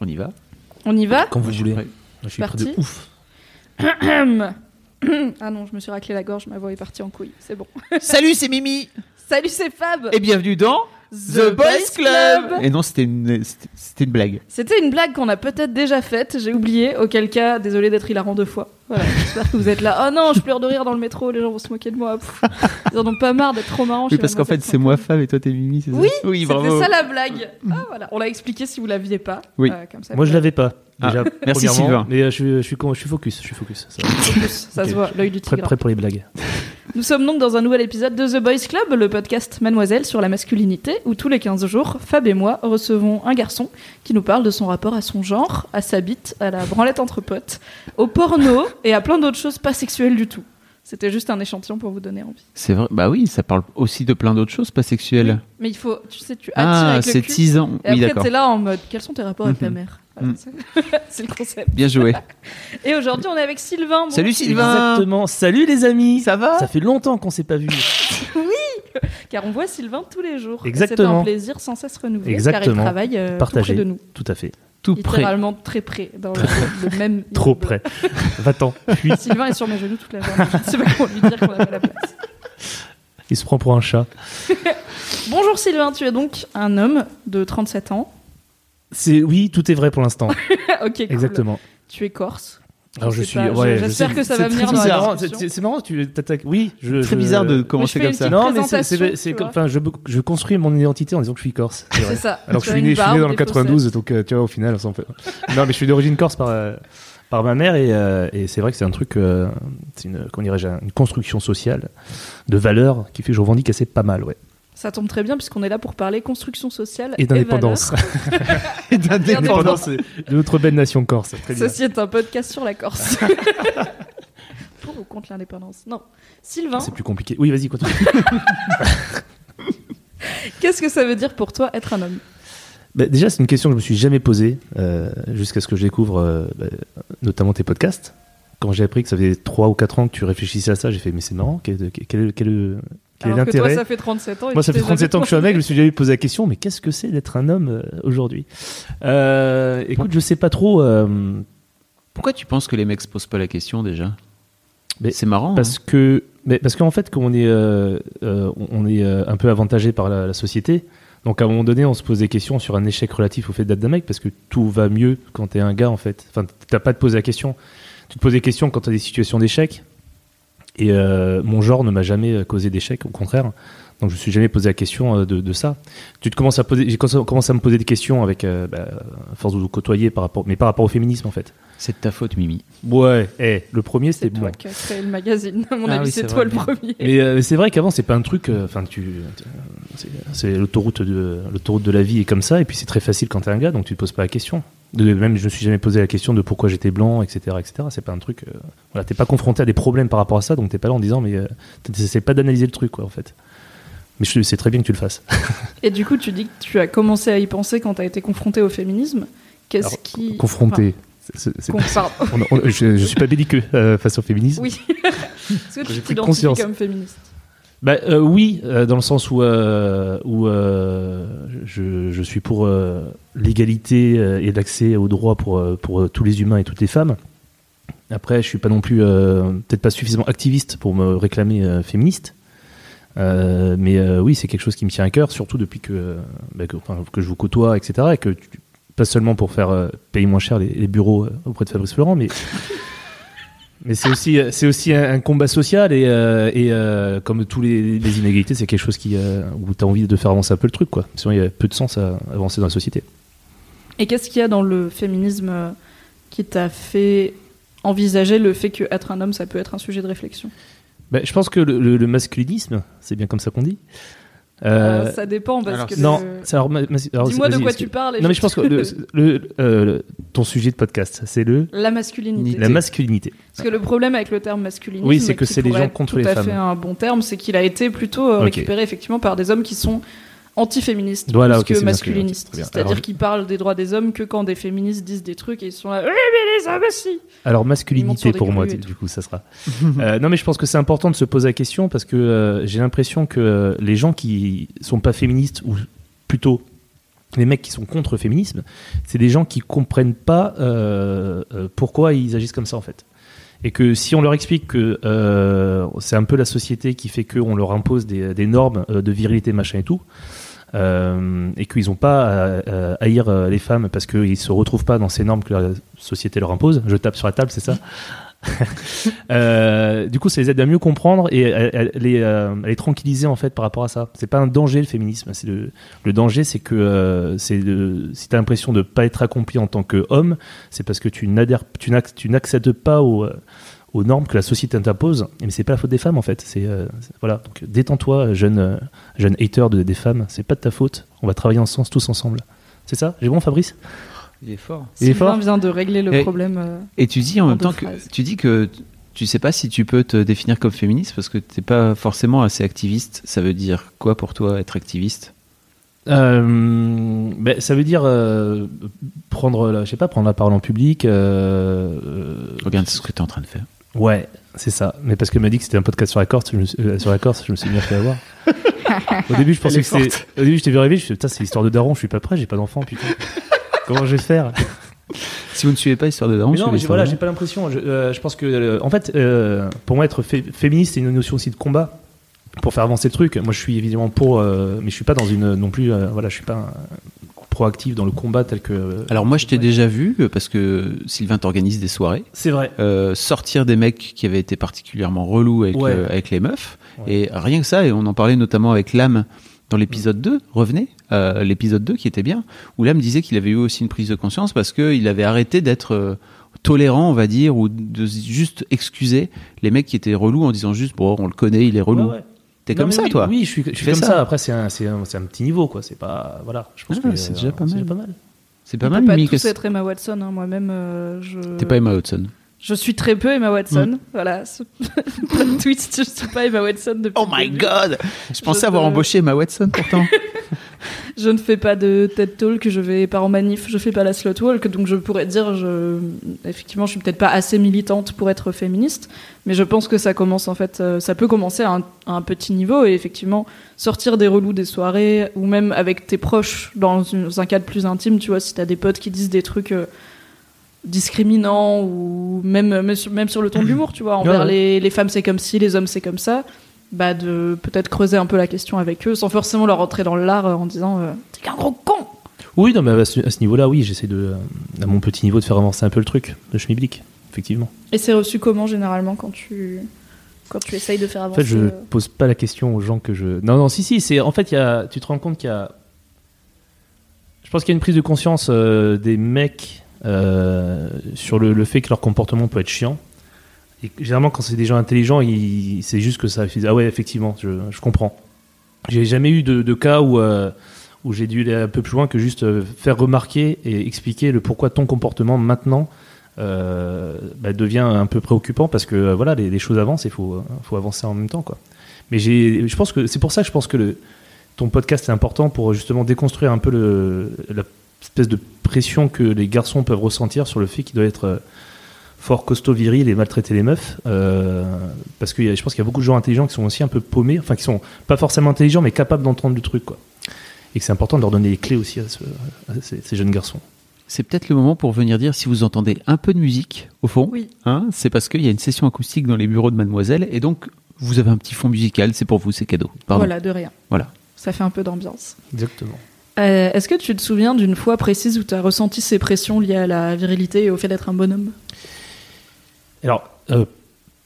On y va On y va Quand vous voulez. Ouais. Je suis prêt de ouf. Ah non, je me suis raclé la gorge, ma voix est partie en couille, c'est bon. Salut, c'est Mimi Salut, c'est Fab Et bienvenue dans The Boys Club Et non, c'était une, c'était- une blague. C'était une blague qu'on a peut-être déjà faite, j'ai oublié, auquel cas, désolé d'être hilarant deux fois. Voilà, j'espère que vous êtes là. Oh non, je pleure de rire dans le métro, les gens vont se moquer de moi. Pff, ils en ont pas marre d'être trop marrants. Oui, parce qu'en fait, c'est moi. Fab et toi t'es Mimi, c'est ça Oui, oui C'était bravo. ça la blague. Ah voilà, on l'a expliqué si vous l'aviez pas. Oui. Euh, comme ça, Moi, je l'avais pas. Ah, merci, Sylvain. Mais euh, je, suis, je, suis, con- je suis focus. Je suis focus. Ça se voit, l'œil du Prêt, tigre. prêt pour les blagues. Nous sommes donc dans un nouvel épisode de The Boys Club, le podcast Mademoiselle sur la masculinité, où tous les 15 jours, Fab et moi recevons un garçon qui nous parle de son rapport à son genre, à sa bite, à la branlette entre potes, au porno et à plein d'autres choses pas sexuelles du tout. C'était juste un échantillon pour vous donner envie. C'est vrai, bah oui, ça parle aussi de plein d'autres choses, pas sexuelles. Mais il faut, tu sais, tu attires Ah, avec le c'est cul. teasant. Et Oui, après, d'accord. t'es là en mode, quels sont tes rapports avec ta Mhm. mère? Mhm. c'est- C'est le concept. Bien joué. Et aujourd'hui, on est avec Sylvain. Bon, Salut Sylvain Exactement. Salut les amis. Ça va Ça fait longtemps qu'on s'est pas vu. Car on voit Sylvain tous les jours. Exactement. C'est un plaisir sans cesse renouvelé. Car il Exactement. travaille euh, tout Partagé. près de nous. Tout à fait. Tout près. Littéralement très près, dans le, le même. Trop près. Va-t'en. Puis, Sylvain est sur mes genoux toute la journée. Sais pas comment lui dire qu'on a pas la place. il se prend pour un chat. Bonjour Sylvain, tu es donc un homme de 37 ans. C'est oui, tout est vrai pour l'instant. ok, cool. Exactement. Tu es corse. Alors je suis. ouais, j'espère sais- que ça va venir dans la. C'est marrant, tu t'attaques. Oui, je. Très je- bizarre de commencer comme ça. Non, mais c'est-. Enfin, je, je construis mon identité en disant que je suis corse. c'est ça. Alors que je suis né, une je suis né barbe, dans le des 92, donc euh, tu vois, au final, ça en fait. Non, mais je suis d'origine corse par, euh, par ma mère et, euh, et c'est vrai que c'est un truc, euh, c'est une, comment dirais-je, une construction sociale de valeurs qui fait que je revendique assez pas mal, ouais. Ça tombe très bien puisqu'on est là pour parler construction sociale Et d'indépendance. Et Indépendance de notre belle nation corse. Très bien. Ceci est un podcast sur la Corse. pour ou contre l'indépendance? Non. Sylvain, C'est plus compliqué. Oui, vas-y, continue. qu'est-ce que ça veut dire pour toi être un homme? Bah, déjà, c'est une question que je me suis jamais posée euh, jusqu'à ce que je découvre euh, bah, notamment tes podcasts. Quand j'ai appris que ça faisait 3 ou 4 ans que tu réfléchissais à ça, j'ai fait mais c'est marrant, quel, quel, quel, est Alors que toi, ça fait 37 ans. et Moi, ça fait t'es 37 jamais ans que je suis un mec, je me suis jamais posé la question, mais qu'est-ce que c'est d'être un homme euh, aujourd'hui? Euh, Écoute, je sais pas trop, euh, Pourquoi tu penses que les mecs se posent pas la question déjà? Mais C'est marrant. parce que, mais parce qu'en fait, comme on est, euh, euh, on est euh, un peu avantagé par la, la société, donc à un moment donné, on se pose des questions sur un échec relatif au fait d'être un mec, parce que tout va mieux quand t'es un gars, en fait. Enfin, t'as pas à te poser la question. Tu te poses des questions quand t'as des situations d'échec. Et euh, mon genre ne m'a jamais causé d'échec, au contraire. Donc je me suis jamais posé la question euh, de, de ça. Tu te commences à poser, j'ai commencé à me poser des questions avec, euh, bah, à force de vous côtoyer par rapport, mais par rapport au féminisme en fait. C'est de ta faute, Mimi. Ouais, eh, le premier C'est c'était toi bon. qui as créé le magazine. À mon Ah avis, oui, c'est c'est toi vrai. le premier. Mais euh, c'est vrai qu'avant c'est pas un truc. euh, Enfin, tu, c'est- c'est l'autoroute de l'autoroute de la vie est comme ça. Et puis c'est très facile quand t'es un gars, donc tu te poses pas la question. De, même je me suis jamais posé la question de pourquoi j'étais blanc, etc., etc. C'est pas un truc. euh, voilà, t'es pas confronté à des problèmes par rapport à ça, donc t'es pas là en disant mais euh, t'essaies pas d'analyser le truc quoi en fait. Mais je c'est très bien que tu le fasses. Et du coup, tu dis que tu as commencé à y penser quand tu as été confronté au féminisme. Qu'est-ce qui. Confronté. C'est- c'est- on- on- je, je suis pas belliqueux euh, face au féminisme. Oui. Est-ce que tu t'identifies comme féministe Bah, euh, oui, euh, dans le sens où, euh, où euh, je, je suis pour euh, l'égalité et l'accès aux droits pour, pour tous les humains et toutes les femmes. Après, je suis pas non plus, peut-être pas suffisamment activiste pour me réclamer féministe. Mais oui, c'est quelque chose qui me tient à cœur, surtout depuis que, bah, que, enfin, que je vous côtoie, etc. Et que pas seulement pour faire payer moins cher les, les bureaux auprès de Fabrice Florent, mais mais c'est aussi, c'est aussi un, un combat social et, euh, et euh, comme tous les, les inégalités, c'est quelque chose qui, euh, où tu as envie de faire avancer un peu le truc. Quoi. Sinon, il y a peu de sens à avancer dans la société. Et qu'est-ce qu'il y a dans le féminisme euh, qui t'a fait envisager le fait qu'être un homme, ça peut être un sujet de réflexion? Ben, je pense que le, le- le masculinisme, c'est bien comme ça qu'on dit, Euh, Euh, ça dépend parce alors, que. non, le- alors, alors, Dis-moi de quoi tu parles. et Non, mais je pense que le, le- euh, ton sujet de podcast, c'est le La masculinité. la masculinité. Parce que le problème avec le terme masculinisme, Oui, c'est que c'est les gens contre tout les à femmes. fait un bon terme, c'est qu'il a été plutôt euh, récupéré effectivement par des hommes qui sont antiféministes Voilà, plus que. Alors, C'est-à-dire je- qu'ils parlent des droits des hommes que quand des féministes disent des trucs et ils sont là, oui mais les hommes aussi. Alors masculinité pour moi, du coup, ça sera. Euh, non, mais je pense que c'est important de se poser la question parce que euh, j'ai l'impression que euh, les gens qui sont pas féministes ou plutôt les mecs qui sont contre le féminisme, c'est des gens qui comprennent pas pourquoi ils agissent comme ça en fait. Et que si on leur explique que euh, c'est un peu la société qui fait qu'on leur impose des, normes euh, de virilité machin et tout, euh, et qu'ils n'ont pas à, à haïr euh, les femmes parce qu'ils se retrouvent pas dans ces normes que la société leur impose. Je tape sur la table, c'est ça? Euh, du coup, ça les aide à mieux comprendre et à, à les, euh, à les tranquilliser en fait par rapport à ça. C'est pas un danger le féminisme. C'est le, danger, c'est que euh, c'est si t'as l'impression de pas être accompli en tant qu'homme, c'est parce que tu n'adhères, tu n'ac- tu n'accèdes pas aux, euh, aux normes que la société t'impose. Mais c'est pas la faute des femmes en fait. C'est voilà. Détends-toi, jeune jeune hater de, des femmes. C'est pas de ta faute. On va travailler ensemble tous ensemble. C'est ça? J'ai bon, Fabrice? Il est fort. Il est fort vient de régler le Et- problème. euh, Et tu dis en En même temps que phrases. tu dis que tu sais pas si tu peux te définir comme féministe parce que t'es pas forcément assez activiste. Ça veut dire quoi pour toi être activiste? Euh, ben, ça veut dire euh, prendre, la, je sais pas, prendre la parole en public. euh, euh, Regarde ce que tu es en train de faire. ouais, c'est ça. Mais parce qu'elle m'a dit que c'était un podcast sur la Corse, je me suis- euh, sur la Corse, je me suis bien fait avoir. Au début, je pensais que est c'était. Au début, je t'ai vu arriver, je me suis dit, putain, c'est l'histoire de Daron, je suis pas prêt, j'ai pas d'enfant, putain. Comment je vais faire Si vous ne suivez pas Histoire de Daron, non, mais voilà, j'ai pas l'impression. Je, euh, je pense que, euh, en fait, euh, pour moi, être fé- féministe, c'est une notion aussi de combat pour faire avancer le truc. Moi, je suis évidemment pour, mais je suis pas dans une non plus. voilà, je suis pas euh, proactif dans le combat tel que. Alors moi je t'ai déjà vu parce que Sylvain t'organise des soirées. C'est vrai. euh, sortir des mecs qui avaient été particulièrement relous avec, Ouais. euh, avec les meufs. Ouais. Et rien que ça, et on en parlait notamment avec Lame dans l'épisode 2, revenez, euh, l'épisode 2 qui était bien, où Lame disait qu'il avait eu aussi une prise de conscience parce qu'il avait arrêté d'être euh, tolérant, on va dire, ou de juste excuser les mecs qui étaient relous en disant juste, bon, on le connaît, il est relou. Ouais, ouais. T'es comme ça, oui, toi Oui, je suis, je suis comme ça. ça. Après, c'est un, c'est un, c'est un petit niveau, quoi. C'est pas. Voilà. Je pense Ah, que c'est déjà pas mal. pas mal. C'est pas on mal, peut pas tous être Emma Watson. hein. Moi-même, euh, je. T'es pas Emma Hudson. Je suis très peu Emma Watson. Mm. Voilà. ce- Plot twist, je suis pas Emma Watson depuis. Oh my god Je pensais Je avoir te- embauché Emma Watson pourtant. Je ne fais pas de TED Talk, je vais pas en manif, je fais pas la slot walk, donc je pourrais dire, je... effectivement, je suis peut-être pas assez militante pour être féministe, mais je pense que ça commence en fait, euh, ça peut commencer à un, à un petit niveau et effectivement sortir des relous des soirées ou même avec tes proches dans une- dans un cadre plus intime, tu vois, si t'as des potes qui disent des trucs euh, discriminants ou même même sur, même sur le ton de l'humour, tu vois, envers Ouais, ouais. Les, les femmes c'est comme ci, les hommes c'est comme ça. Bah de peut-être creuser un peu la question avec eux sans forcément leur rentrer dans l'art euh, en disant euh, t'es qu'un gros con Oui, non, mais à ce, niveau-là, oui, j'essaie de, euh, à mon petit niveau, de faire avancer un peu le truc de schmilblick, effectivement. Et c'est reçu comment généralement quand tu quand tu essayes de faire En avancer fait, je euh, pose pas la question aux gens que je. Non, non, si, si, c'est. En fait, il y a, tu te rends compte qu'il y a. Je pense qu'il y a une prise de conscience euh, des mecs euh, sur le, le fait que leur comportement peut être chiant. Et généralement, quand c'est des gens intelligents, c'est juste que ça. ils disent, ah ouais, effectivement, je, je comprends. J'ai jamais eu de, cas où, euh, où j'ai dû aller un peu plus loin que juste euh, faire remarquer et expliquer le pourquoi ton comportement maintenant euh, bah, devient un peu préoccupant parce que voilà, les, choses avancent et faut, faut avancer en même temps. Mais je pense que c'est pour ça que je pense que ton podcast est important pour justement déconstruire un peu le, la espèce de pression que les garçons peuvent ressentir sur le fait qu'ils doivent être fort costaud viril et maltraiter les meufs euh, parce que je pense qu'il y a beaucoup de gens intelligents qui sont aussi un peu paumés enfin qui sont pas forcément intelligents mais capables d'entendre du truc quoi et que c'est important de leur donner les clés aussi à, ce- à ces, ces jeunes garçons C'est peut-être le moment pour venir dire si vous entendez un peu de musique au fond. Oui. Hein, c'est parce qu'il y a une session acoustique dans les bureaux de Mademoiselle et donc vous avez un petit fond musical, c'est pour vous, c'est cadeau. Pardon. Voilà, de rien. Voilà. Ça fait un peu d'ambiance. exactement Euh, Est-ce que tu te souviens d'une fois précise où tu as ressenti ces pressions liées à la virilité et au fait d'être un bonhomme? Alors euh,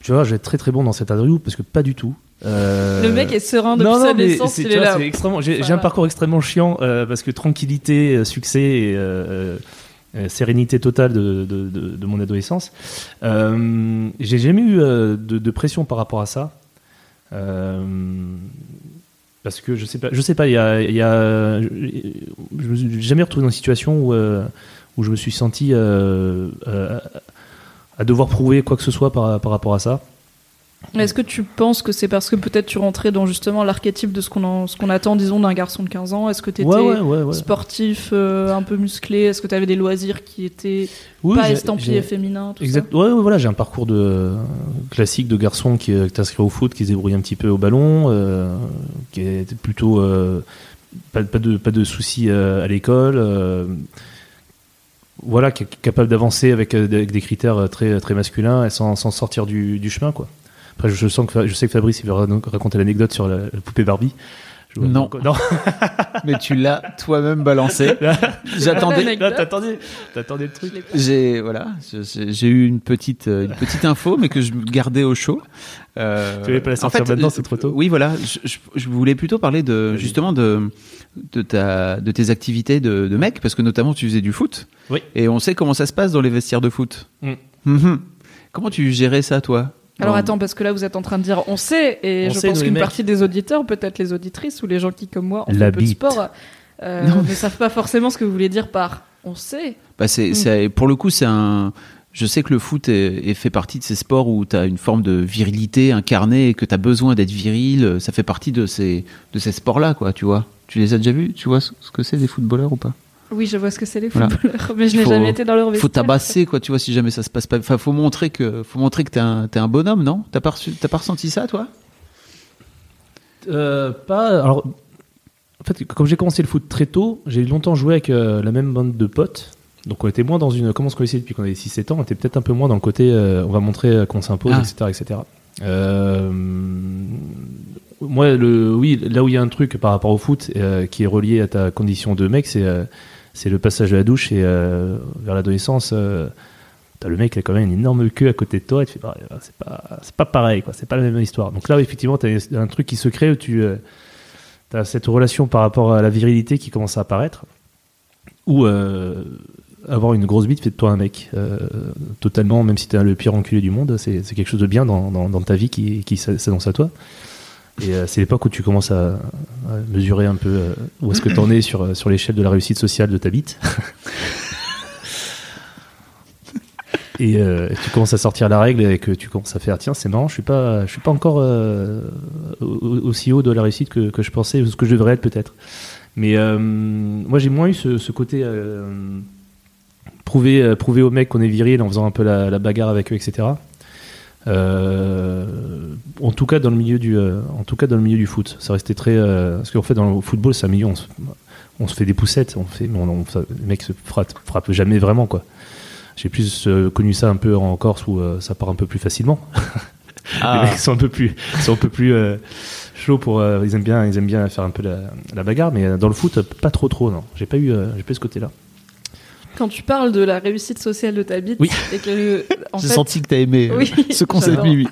tu vois je vais être très très bon dans cette interview parce que pas du tout Euh, Le mec est serein depuis non, sa non, mais naissance, il est vois, là. c'est extrêmement- J'ai un parcours extrêmement chiant euh, parce que tranquillité, succès et sérénité totale de, de- de- de mon adolescence. J'ai jamais eu de, pression par rapport à ça. Parce que je sais pas, je sais pas, il y a, y a- je je me suis jamais retrouvé dans une situation où, où je me suis senti euh, euh, à devoir prouver quoi que ce soit par, par rapport à ça. Est-ce que tu penses que c'est parce que peut-être tu rentrais dans justement l'archétype de ce qu'on qu'on attend, disons, d'un garçon de 15 ans? Est-ce que tu étais Ouais, ouais, ouais, ouais. sportif, euh, un peu musclé? Est-ce que tu avais des loisirs qui étaient Oui, pas estampillés féminins tout Exact. Ouais, voilà, j'ai un parcours de euh, classique de garçon qui est inscrit au foot, qui se débrouille un petit peu au ballon, euh, qui est plutôt euh, pas, pas de pas de soucis euh, à l'école. Voilà, est capable d'avancer avec, euh, avec des critères euh, très très masculins et sans, sans sortir du, du chemin, quoi. Après, je, sens que je sais que Fabrice il va ra- raconter l'anecdote sur la, la poupée Barbie. Vois- Non. non. Mais tu l'as toi-même balancé. J'attendais. T'attendais, t'attendais le truc. J'ai voilà, j'ai eu une petite euh, une petite info, mais que je gardais au chaud. Euh, Tu voulais pas la sortir maintenant, c'est trop tôt. Oui, voilà. Je, je- je voulais plutôt parler de justement de de ta de tes activités de, de mec, parce que notamment tu faisais du foot. Oui. Et on sait comment ça se passe dans les vestiaires de foot. Mm. Mhm. Comment tu gérais ça, toi? Alors attends, parce que là vous êtes en train de dire on sait, et On je sait, pense qu'une partie des auditeurs, peut-être les auditrices ou les gens qui, comme moi, ont fait un peu de sport, euh, Non. ne savent pas forcément ce que vous voulez dire par on sait. Bah c'est, Mm. c'est- pour le coup, c'est un. Je sais que le foot est, est fait partie de ces sports où tu as une forme de virilité incarnée et que tu as besoin d'être viril. Ça fait partie de ces, de ces sports-là, quoi, tu vois. Tu les as déjà vus Tu vois ce que c'est des footballeurs ou pas? Oui, je vois ce que c'est les Voilà. footballeurs, mais je n'ai Faut- jamais été dans leur Faut vestiaire. tabasser, quoi, tu vois, si jamais ça se passe pas. Enfin, faut montrer que, faut montrer que t'es un, t'es un bonhomme, non? T'as pas, reçu- t'as pas ressenti ça, toi? Euh, pas. Alors, en fait, comme j'ai commencé le foot très tôt, j'ai longtemps joué avec euh, la même bande de potes. Donc, on était moins dans une. Comment on se connaissait depuis qu'on avait 6-7 ans? On était peut-être un peu moins dans le côté. euh, on va montrer euh, qu'on s'impose, Ah. etc. etc. Euh, moi, le, oui, là où il y a un truc par rapport au foot euh, qui est relié à ta condition de mec, c'est euh, c'est le passage de la douche et euh, vers l'adolescence. euh, T'as le mec qui a quand même une énorme queue à côté de toi et tu fais bah, c'est pas c'est pas pareil quoi c'est pas la même histoire donc là effectivement t'as un truc qui se crée où tu euh, as cette relation par rapport à la virilité qui commence à apparaître ou euh, avoir une grosse bite fait de toi un mec totalement même si t'es le pire enculé du monde c'est c'est quelque chose de bien dans, dans, dans ta vie qui, qui s'annonce à toi et euh, c'est l'époque où tu commences à, mesurer un peu euh, où est-ce que t'en es sur, sur l'échelle de la réussite sociale de ta bite. Et euh, tu commences à sortir la règle et que tu commences à faire tiens c'est marrant je suis pas je suis pas encore euh, au- au- aussi haut de la réussite que, que je pensais ou ce que je devrais être peut-être. Mais euh, moi j'ai moins eu ce, côté euh, prouver euh, prouver aux mecs qu'on est viril en faisant un peu la, bagarre avec eux etc Euh, en tout cas dans le milieu du euh, en tout cas dans le milieu du foot ça restait très euh, parce qu'en fait dans le football c'est un milieu on se, on se fait des poussettes on fait mais on, on- les mecs se frappent, frappent jamais vraiment quoi j'ai plus euh, connu ça un peu en Corse où ça part un peu plus facilement. Ah. Les mecs sont un peu plus, sont un peu plus chauds pour. ils aiment bien, ils aiment bien faire un peu la, la bagarre, mais dans le foot, pas trop trop non. J'ai pas eu, j'ai pas eu ce côté-là. Quand tu parles de la réussite sociale de ta bite, Oui. et que en J'ai fait, senti que t'as aimé euh, Oui, ce concept. Mimi.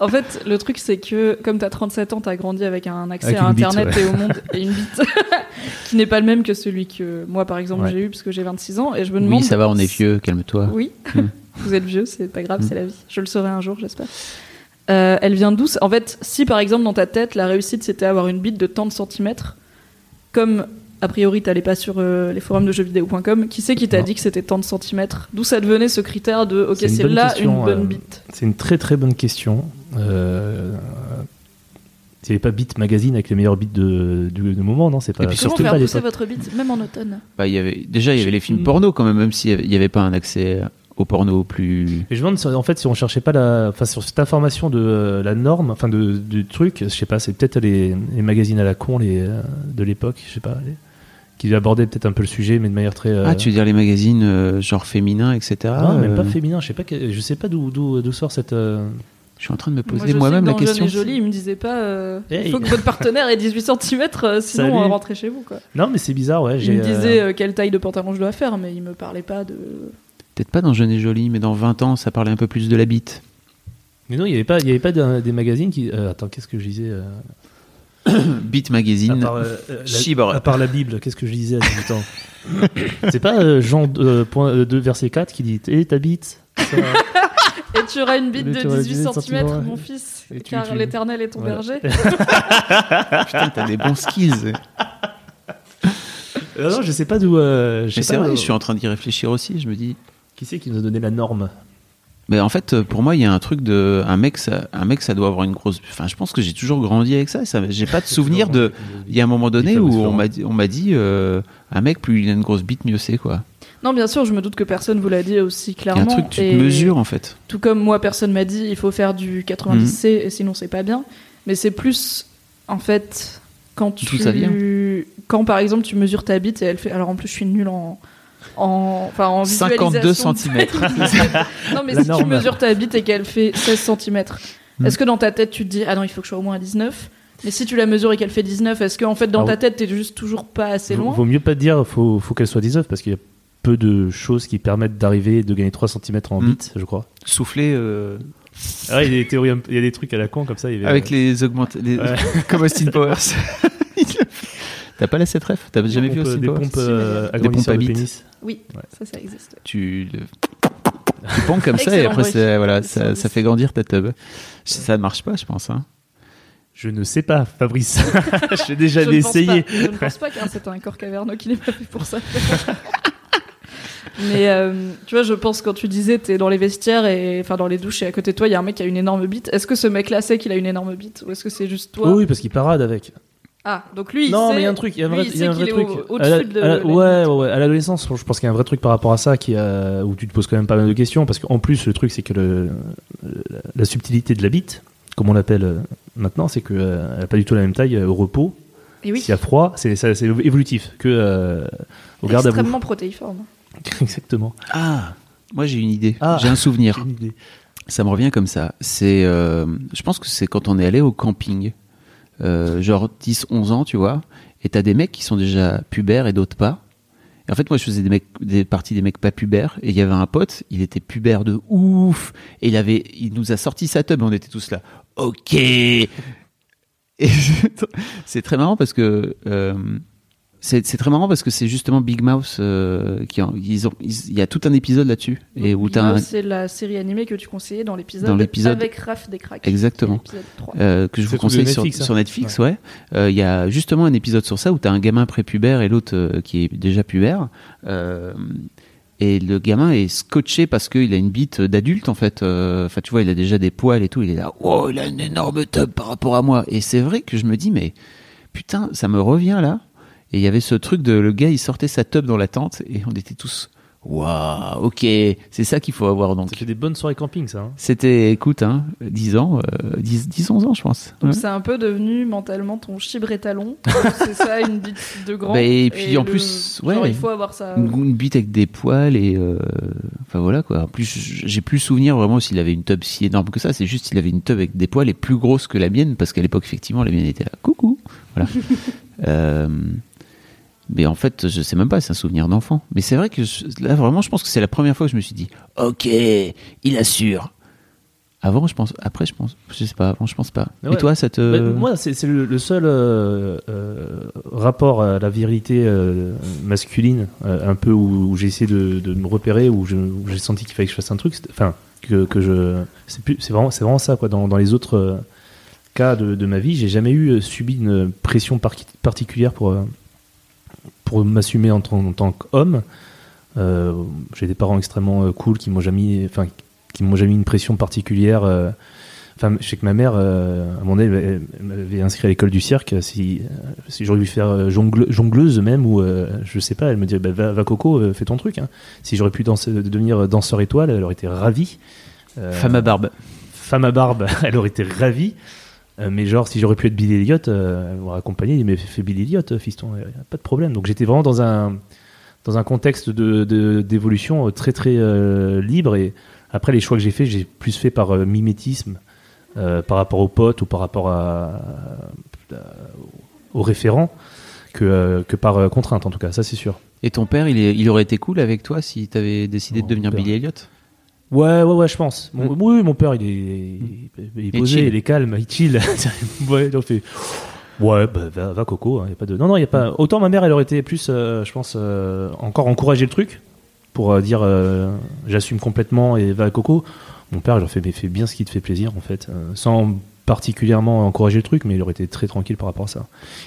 En fait, le truc, c'est que comme tu as 37 ans, tu as grandi avec un accès Avec à bite, Internet ouais. et au monde et une bite qui n'est pas le même que celui que moi, par exemple, Ouais. j'ai eu parce que j'ai 26 ans. Et je me demande. Oui, ça va, on est vieux, calme-toi. Oui, Mm. vous êtes vieux, c'est pas grave, Mm. c'est la vie. Je le saurai un jour, j'espère. Euh, elle vient d'où En fait, si par exemple dans ta tête, la réussite c'était avoir une bite de tant de centimètres, comme a priori t'allais pas sur euh, les forums de jeuxvideo.com, qui c'est qui t'a dit que c'était tant de centimètres D'où ça devenait ce critère de ok, C'est là question, une bonne euh, bite C'est une très très bonne question. Euh, c'est pas Beat Magazine avec les meilleurs beats de, du, du moment, non C'est pas. Et puis surtout faire pas pousser votre bite, même en automne Bah, il y avait, déjà, il y avait les films Mm. porno quand même, même s'il n'y avait pas un accès au porno plus. Et je me demande en fait si on cherchait pas la, enfin sur cette information de euh, la norme, enfin de, du truc, je sais pas, c'est peut-être les, les magazines à la con les euh, de l'époque, je sais pas, les- qui abordaient peut-être un peu le sujet, mais de manière très. euh, Ah, tu veux dire les magazines euh, genre féminins, etc. non, même euh, pas féminin. Je sais pas, que- je sais pas d'où d'où d'où sort cette. euh, Je suis en train de me poser moi-même la question. Jeune et Jolie, il me disait pas euh, il Hey. faut que votre partenaire ait 18 cm, sinon Salut. euh, rentrez chez vous. Quoi. Non, mais c'est bizarre, ouais. Il me euh, disait euh, quelle taille de pantalon je dois faire, mais il me parlait pas de. Peut-être pas dans Jeune et Jolie, mais dans 20 ans, ça parlait un peu plus de la bite. Mais non, il y avait pas, il y avait pas des magazines qui. euh, attends, qu'est-ce que je disais euh, Beat à Magazine. part, euh, euh, la- à part la Bible, qu'est-ce que je disais à 18 ans C'est pas euh, Jean 2, verset 4 qui dit Et ta bite ça- Et tu auras une bite de tu auras 18 18 cm, centimètres, mon fils, Et car tu- l'éternel est ton Voilà. berger. Putain, t'as des bons skills. Euh, non, je sais pas d'où. euh, je Mais sais c'est pas, vrai, euh, je suis en train d'y réfléchir aussi. Je me dis. Qui c'est qui nous a donné la norme? Mais en fait, euh, pour moi, il y a un truc de. Un mec, ça, un mec, ça doit avoir une grosse. Enfin, je pense que j'ai toujours grandi avec ça. ça j'ai pas de souvenir de. Il y a un moment donné où on m'a dit, on m'a dit euh, un mec, plus il a une grosse bite, mieux c'est, quoi. Non, bien sûr, je me doute que personne vous l'a dit aussi Il y a clairement. un truc, tu et te mesures, en fait. Tout comme moi, personne m'a dit il faut faire du 90C et sinon c'est pas bien. Mais c'est plus, en fait, quand tu. Ça vient? Quand par exemple tu mesures ta bite et elle fait. Alors en plus, je suis nulle en. En, enfin, en 52 visualisation. centimètres. non, mais La si tu mesures ta bite et qu'elle fait 16 cm, Hmm. est-ce que dans ta tête tu te dis ah non, il faut que je sois au moins à 19 Mais si tu la mesures et qu'elle fait 19, est-ce que en fait dans Ah ta tête t'es juste toujours pas assez Vaut, loin? vaut mieux pas te dire, faut, faut qu'elle soit 19 parce qu'il y a peu de choses qui permettent d'arriver et de gagner 3 cm en Mm. bits, je crois. Souffler euh, Ah il y a des théories, il y a des trucs à la con comme ça. il y avait- avec les augmentes. les- Ouais. comme Austin Powers. T'as pas la cette ref T'as jamais vu pompes, Austin des pompes euh, Des pompes à de pénis. Oui, Ouais. ça, ça existe. tu le tu ponds comme ça et après c'est- voilà, ça, ça fait grandir ta tub. Ça ne marche pas, je pense. Hein. Je ne sais pas, Fabrice. J'ai déjà Je essayé. pas. Je ne pense pas car c'est un corps caverneux qui n'est pas fait pour ça. Mais euh, tu vois, je pense quand tu disais t'es dans les vestiaires et enfin dans les douches et à côté de toi il y a un mec qui a une énorme bite. Est-ce que ce mec-là sait qu'il a une énorme bite ou est-ce que c'est juste toi oui, parce qu'il parade avec. Ah, donc lui il non, sait- mais il y a un truc, il y a un vrai, il il y a un vrai truc. au- À la- au-dessus de à la- ouais, ouais, ouais, à l'adolescence, je pense qu'il y a un vrai truc par rapport à ça qui où tu te poses quand même pas mal de questions parce qu'en plus le truc c'est que le, la, la subtilité de la bite, comme on l'appelle euh, maintenant, c'est qu'elle n'a pas du tout la même taille euh, au repos. Et oui, S'il y a froid, c'est ça- c'est évolutif que euh, au garde à extrêmement protéiforme. Exactement. Ah, moi j'ai une idée. Ah. J'ai un souvenir. Une idée. Ça me revient comme ça. C'est, euh, je pense que c'est quand on est allé au camping, euh, genre 10, 11 ans, tu vois, et t'as des mecs qui sont déjà pubères et d'autres pas. Et en fait, moi, je faisais des mecs, des parties des mecs pas pubères, et il y avait un pote, il était pubère de ouf, et il avait, il nous a sorti sa tub, et on était tous là. Ok. Et c'est très marrant parce que euh, c'est c'est très marrant parce que c'est justement Big Mouse euh, qui en- ils ont ils- il y a tout un épisode là-dessus et où un, C'est la série animée que tu conseillais dans l'épisode Dans l'épisode- avec Raph des Cracks. Exactement. L'épisode 3. euh, que je vous conseille sur, Netflix, hein. sur Netflix, ouais. Euh, Il y a justement un épisode sur ça où t'as un gamin prépubère et l'autre euh, qui est déjà pubère. Euh, et le gamin est scotché parce qu'il a une bite d'adulte en fait. Euh, Enfin, tu vois, il a déjà des poils et tout. Il est là, oh, il a une énorme tub par rapport à moi. Et c'est vrai que je me dis, mais putain, ça me revient là. Et il y avait ce truc de le gars, il sortait sa tub dans la tente et on était tous, waouh, ok, c'est ça qu'il faut avoir donc. Ça fait des bonnes soirées camping, ça. hein. C'était, écoute, hein, 10 ans, euh, 10, 10, 11 ans, je pense. Donc Ouais. c'est un peu devenu mentalement ton chibre étalon. c'est ça, une bite de grand. Bah, et puis, en le- plus, genre, ouais. il faut avoir ça. Une, une bite avec des poils et. euh, Enfin voilà quoi. En plus, j'ai plus souvenir vraiment s'il avait une tub si énorme que ça. C'est juste s'il avait une tub avec des poils et plus grosse que la mienne, parce qu'à l'époque, effectivement, la mienne était là. Coucou Voilà. Euh, mais en fait, je sais même pas, c'est un souvenir d'enfant. Mais c'est vrai que je- là, vraiment, je pense que c'est la première fois que je me suis dit Ok, il assure. Avant, je pense. Après, je pense. Je sais pas, avant, je pense pas. Ouais. Et toi, ça te. Bah, moi, c'est c'est le, le seul euh, euh, rapport à la virilité euh, masculine, un peu où, où j'ai essayé de, de me repérer, où j'ai senti qu'il fallait que je fasse un truc. Enfin, que, que je. C'est plus- c'est vraiment, c'est vraiment ça, quoi. Dans, dans les autres cas de, de ma vie, j'ai jamais eu subi une pression par- particulière pour, pour m'assumer en, tant- en tant qu'homme. Euh, j'ai des parents extrêmement euh, cool qui m'ont jamais, enfin, qui m'ont jamais mis une pression particulière. euh, Enfin, je sais que ma mère, à un moment donné, elle, elle m'avait inscrit à l'école du cirque. Si, si j'aurais dû faire jongle- jongleuse même, ou je sais pas, elle me dirait bah, va, va, Coco, fais ton truc. hein. Si j'aurais pu danser, devenir danseur étoile, elle aurait été ravie. Femme à barbe. femme à barbe, elle aurait été ravie. Euh, mais genre, si j'aurais pu être Billy Elliot, euh, m'aurait accompagné. Dit, mais fais Billy Elliot, euh, fiston, pas de problème. Donc j'étais vraiment dans un, dans un contexte de, de- d'évolution euh, très très euh, libre. Et après, les choix que j'ai faits, j'ai plus fait par euh, mimétisme, euh, par rapport aux potes ou par rapport à, à- aux référents, que, que par contrainte en tout cas, ça c'est sûr. Et ton père, il, est- il aurait été cool avec toi si t'avais décidé Oh, de devenir. Billy Elliot? Ouais, ouais, ouais, je pense. Mon- Mm. Oui, mon père, il est, il, posé, chill. il est calme, il chill. ouais, en fait. Ouais, bah, va, va, Coco. hein, y a pas de. Non, non, il y a pas. Autant ma mère, elle aurait été plus, euh, je pense, euh, encore encourager le truc pour euh, dire, j'assume complètement et va Coco. Mon père, il leur fait, mais fais bien ce qui te fait plaisir, en fait, sans particulièrement encourager le truc, mais il aurait été très tranquille par rapport à ça.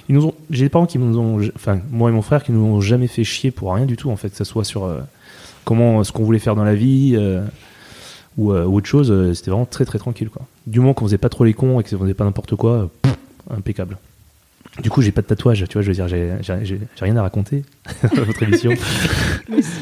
Ils nous ont, j'ai des parents qui nous ont, enfin, moi et mon frère, qui nous ont jamais fait chier pour rien du tout, en fait, que ce soit sur comment, ce qu'on voulait faire dans la vie, ou, euh, ou autre chose, euh, c'était vraiment très très tranquille, quoi. Du moment qu'on faisait pas trop les cons et qu'on faisait pas n'importe quoi, euh, impeccable. Du coup, j'ai pas de tatouage, tu vois, je veux dire, j'ai, rien à raconter votre émission.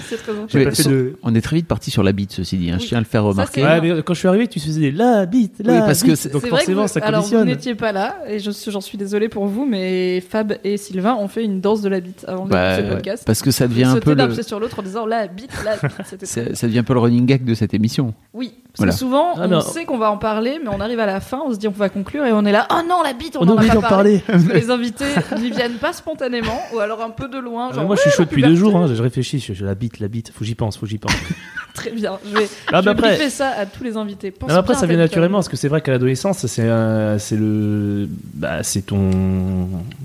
C'est très J'ai Mais pas fait so- de- On est très vite parti sur la bite, ceci dit. hein, Oui. Je tiens à le faire remarquer. c'est- Ouais, mais quand je suis arrivé, tu faisais la bite, la Oui, parce que bite. c'est- donc que forcément, vous- ça alors vous conditionne. n'étiez pas là et je suis- j'en suis désolée pour vous, mais Fab et Sylvain ont fait une danse de la bite avant de Bah, faire ce podcast. Parce que ça devient un peu le, sur l'autre en disant la bite, la bite. C'était très ça, devient un peu le running gag de cette émission. Oui, parce Voilà. que souvent Ah, on non. sait qu'on va en parler, mais on arrive à la fin, on se dit on va conclure et on est là. Oh non, la bite, on n'en a pas d'en parlé. parler. Que les invités n'y viennent pas spontanément ou alors un peu de loin. Genre, moi, je suis chaud depuis deux jours. Hein, je réfléchis. Je, je- la bite, la bite. Faut que j'y pense. Faut que j'y pense. Très bien. Je vais, Ah, je bah vais après- ça à tous les invités. Pense après, ça vient naturellement parce que c'est vrai qu'à l'adolescence, c'est euh, c'est le, bah, c'est ton,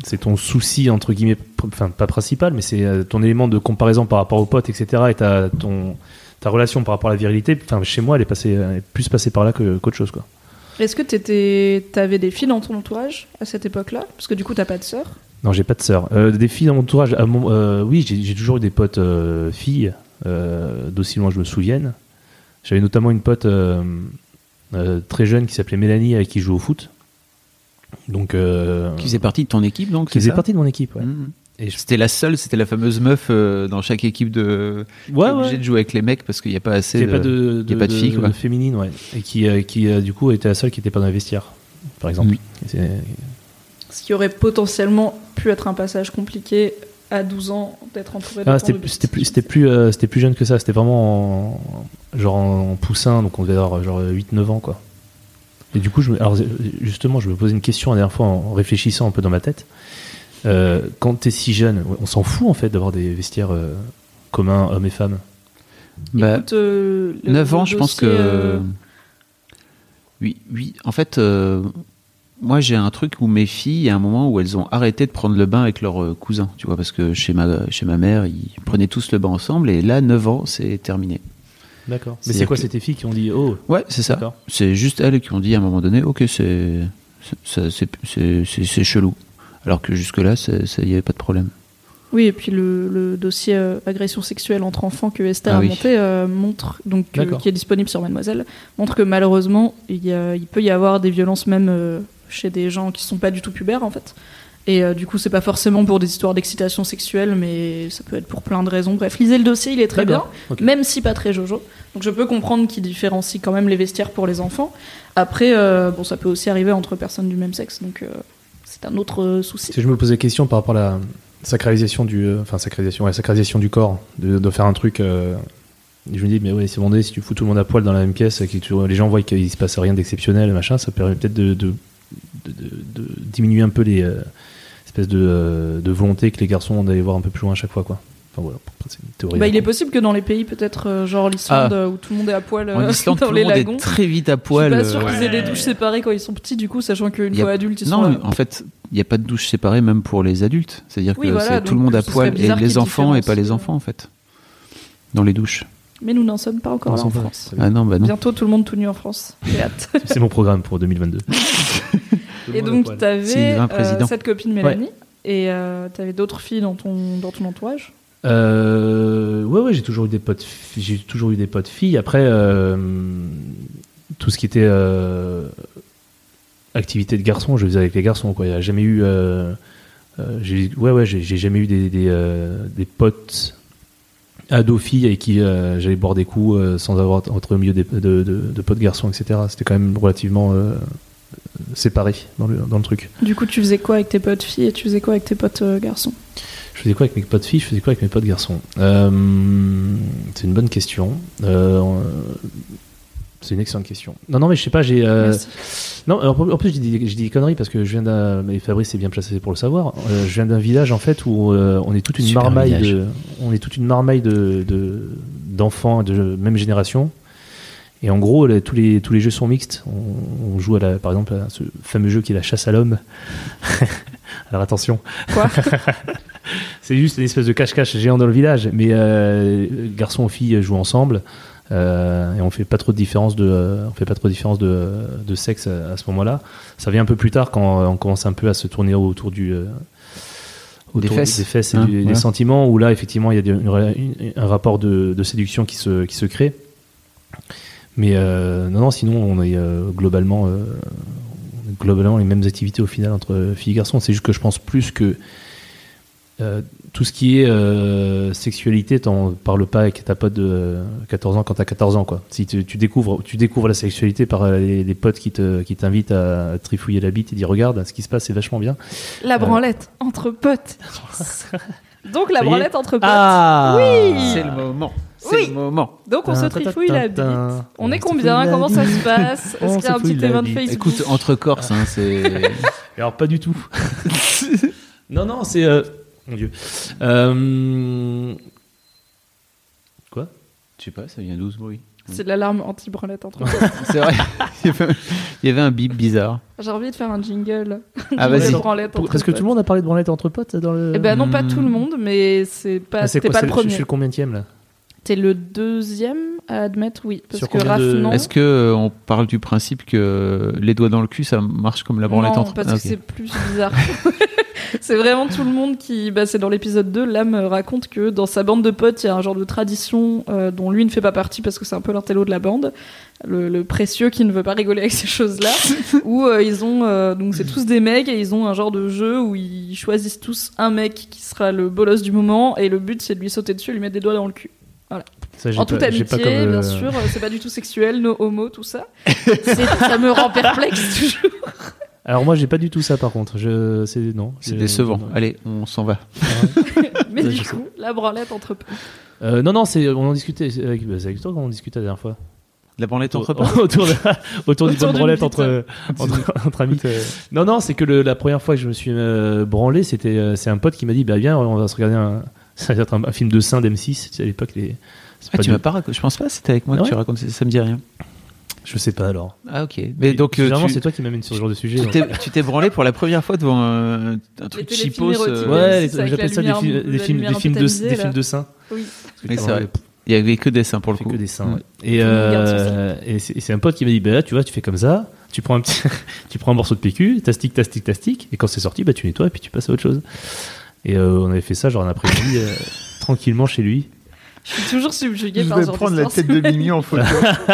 c'est ton souci entre guillemets, enfin pas principal, mais c'est euh, ton élément de comparaison par rapport aux potes, etc. Et ta ton ta relation par rapport à la virilité. Enfin, chez moi, elle est passée, elle est plus passée par là qu'autre chose, quoi. Est-ce que t'avais des filles dans ton entourage à cette époque-là? Parce que du coup, t'as pas de sœur. Non, j'ai pas de sœur. Euh, des filles dans mon entourage. à mon- euh, oui, j'ai j'ai toujours eu des potes euh, filles, euh, d'aussi loin que je me souvienne. J'avais notamment une pote euh, euh, très jeune qui s'appelait Mélanie, avec qui je joue au foot. Donc, euh, Qui faisait partie de ton équipe, donc qui c'est faisait ça partie de mon équipe. Ouais. Mhm. Et je- C'était la seule, c'était la fameuse meuf euh, dans chaque équipe de. qui Ouais, est obligée ouais. de jouer avec les mecs parce qu'il n'y a pas assez. Il n'y a de- pas de, il y a pas de filles, quoi. féminine, ouais. Et qui, euh, qui euh, du coup, était la seule qui n'était pas dans les vestiaires, par exemple. Oui. Et c'est- Ce qui aurait potentiellement pu être un passage compliqué à 12 ans d'être entouré de Ah, c'était de c'était plus, c'était plus, euh, c'était plus jeune que ça. C'était vraiment en, genre en poussin, donc on devait avoir genre 8-9 ans, quoi. Et du coup, je me- alors, justement, je me posais une question la dernière fois en réfléchissant un peu dans ma tête. Euh, quand t'es si jeune, on s'en fout en fait d'avoir des vestiaires euh, communs, hommes et femmes? Bah, Écoute, euh, le- 9 ans, je pense que. euh, Oui, oui. En fait, euh, moi j'ai un truc où mes filles, il y a un moment où elles ont arrêté de prendre le bain avec leurs euh, cousins, tu vois, parce que chez ma, chez ma mère, ils prenaient tous le bain ensemble, et là, 9 ans, c'est terminé. D'accord. Mais c'est quoi que- C'était tes filles qui ont dit oh Ouais, c'est ça. D'accord. C'est juste elles qui ont dit à un moment donné, ok, c'est c'est- c'est- c'est- c'est- c'est chelou. Alors que jusque-là, c'est- ça y avait pas de problème. Oui, et puis le, le dossier euh, agression sexuelle entre enfants que Esther Ah a oui. monté euh, montre, donc euh, qui est disponible sur Mademoiselle, montre que malheureusement il, y a- il peut y avoir des violences même euh, chez des gens qui sont pas du tout pubères en fait. Et euh, du coup, c'est pas forcément pour des histoires d'excitation sexuelle, mais ça peut être pour plein de raisons. Bref, lisez le dossier, il est très bien, même si pas très jojo. Donc je peux comprendre qu'il différencie quand même les vestiaires pour les enfants. Après, euh, bon, ça peut aussi arriver entre personnes du même sexe, donc euh, c'est un autre souci. Si je me posais la question par rapport à la sacralisation du, enfin sacralisation, ouais, sacralisation du corps, de, de faire un truc. je me dis mais ouais, c'est bon, si tu fous tout le monde à poil dans la même pièce, et que tu- les gens voient qu'il se passe rien d'exceptionnel, machin, ça permet peut-être de, de, de- de- de diminuer un peu les euh, espèces de, euh, de volonté que les garçons ont d'aller voir un peu plus loin à chaque fois, quoi. Enfin voilà, après, c'est une théorie. Bah, il est possible que dans les pays peut-être euh, genre l'Islande euh, où tout le monde est à poil En Islande, dans tout les le monde lagons. est très vite à Je suis poil. pas sûr euh, qu'ils aient des douches séparées quand ils sont petits, du coup, sachant qu'une fois adultes, ils Non, sont. euh, en fait, il n'y a pas de douche séparée même pour les adultes. C'est-à-dire Oui, que voilà, c'est tout le monde à poil et les enfants et pas les enfants en fait. Dans les douches. Mais nous n'en sommes pas encore là en. France. Ah non, bah non. Bientôt tout le monde tout nu en France. J'ai hâte. C'est mon programme pour 2022. Et donc, t'avais Sylvain, euh, cette copine Mélanie et euh, t'avais d'autres filles dans ton, dans ton entourage? Euh, ouais, ouais, j'ai toujours eu des potes, j'ai toujours eu des potes filles. Après, euh, tout ce qui était euh, activité de garçon, je le faisais avec les garçons. Quoi. Il y a jamais eu, euh, euh, j'ai, ouais, ouais, j'ai, jamais eu des, des, euh, des potes ados filles avec qui euh, j'allais boire des coups euh, sans avoir entre au milieu des, de, de, de potes garçons, etc. C'était quand même relativement euh, séparé dans le, dans le truc. Du coup, tu faisais quoi avec tes potes filles et tu faisais quoi avec tes potes euh, garçons? Je faisais quoi avec mes potes filles? Je faisais quoi avec mes potes garçons? Euh, C'est une bonne question. Euh, c'est une excellente question. Non, non, mais je sais pas, j'ai. euh, non, alors, en plus, je dis, je dis des conneries parce que je viens d'un. Mais Fabrice est bien placé pour le savoir. Euh, je viens d'un village, en fait, où euh, on est toute une Super marmaille village. de. On est toute une marmaille de de- d'enfants de, même génération. Et en gros, là, tous, les, tous les jeux sont mixtes. On, on joue, à la, par exemple, à ce fameux jeu qui est la chasse à l'homme. Alors attention. Quoi? C'est juste une espèce de cache-cache géant dans le village. Mais euh, garçons et filles jouent ensemble. Euh, et on fait pas trop de différence de, euh, on fait pas trop de différence de, de sexe à, à ce moment-là. Ça vient un peu plus tard quand on commence un peu à se tourner autour du euh, Des fesses. et Hein, du- ouais. des sentiments où là effectivement il y a des- une- une- un rapport de, de séduction qui se, qui se crée. Mais euh, non non sinon on est euh, globalement euh, globalement les mêmes activités au final entre filles et garçons. C'est juste que je pense plus que euh, tout ce qui est euh, sexualité, t'en parles pas avec ta pote de euh, 14 ans quand t'as 14 ans, quoi. Si tu, tu découvres, tu découvres la sexualité par les, les potes qui te, qui t'invitent à, trifouiller la bite et dire regarde, ce qui se passe, c'est vachement bien. La branlette entre potes. Donc la branlette entre potes. Ah Oui. C'est le moment. C'est Oui. le moment. Donc on se trifouille la bite. On est combien Comment ça se passe On Est-ce qu'il y a un petit événement de. Facebook Écoute, entre Corses, hein, c'est. Alors pas du tout. non non, c'est euh, mon dieu. Euh, Quoi? Je sais pas, ça vient d'où ce bruit? C'est de l'alarme anti-branlette entre potes. C'est vrai. Il y avait- un bip bizarre. J'ai envie de faire un jingle. Ah, vas-y. Parce que tout le monde a parlé de branlette entre potes dans le. Eh ben non, pas Hmm. tout le monde, mais c'est pas, Ah, quoi, pas le Je suis premier. le combienième là? T'es le deuxième à admettre, oui. Parce Sur que Raph, de- non. Est-ce que euh, on parle du principe que les doigts dans le cul, ça marche comme la branlette non, entre parce Ah, que c'est plus bizarre. c'est vraiment tout le monde qui. Bah, c'est dans l'épisode 2, Lame raconte que dans sa bande de potes, il y a un genre de tradition euh, dont lui ne fait pas partie parce que c'est un peu l'intello de la bande. Le, le précieux qui ne veut pas rigoler avec ces choses-là. où euh, ils ont. euh, donc, c'est tous des mecs et ils ont un genre de jeu où ils choisissent tous un mec qui sera le bolos du moment et le but c'est de lui sauter dessus et lui mettre des doigts dans le cul. Ça, En toute pas- amitié, pas comme, euh, bien sûr, euh, c'est pas du tout sexuel, no homo, tout ça. Ça me rend perplexe toujours. Alors moi j'ai pas du tout ça par contre. Je c'est non. C'est décevant. je- Allez, on s'en va. Mais Ça, du je sais. coup, la branlette entre. Euh, non non c'est on en discutait c'est avec, bah, avec toi qu'on en discutait la dernière fois. La branlette entre autour, de, autour d'une Autour d'une branlette entre, entre, entre amis. Non, non, c'est que le- la première fois que je me suis euh, branlé, c'était euh, c'est un pote qui m'a dit bah viens, on va se regarder un, ça va être un, un film de saint d'M6. Tu sais, à l'époque, les. Ah, tu du- m'as pas raconté. Je pense pas. C'était avec moi Ah que tu racontes. Ça me dit rien. Je sais pas alors. Ah ok. Mais donc euh, généralement, tu- c'est toi qui m'amènes sur ce genre de sujet. tu t'es- branlé pour la première fois devant un, un truc érotiques. euh, Ouais, j'appelle ça des, lumière- films- la des films, lumière des films de, des films de saints. Oui. C'est vrai. Il y avait que des seins pour le coup. que des seins. Ouais. Et, euh, et c'est un pote qui m'a dit bah là, tu vois, tu fais comme ça, tu prends un petit, tu prends un morceau de PQ, tastique, tastique, tastique, et quand c'est sorti, bah tu nettoies et puis tu passes à autre chose. Et euh, on avait fait ça genre un après-midi euh, tranquillement chez lui. Je suis toujours subjuguée par ce genre d'histoire. de Mimi en photo.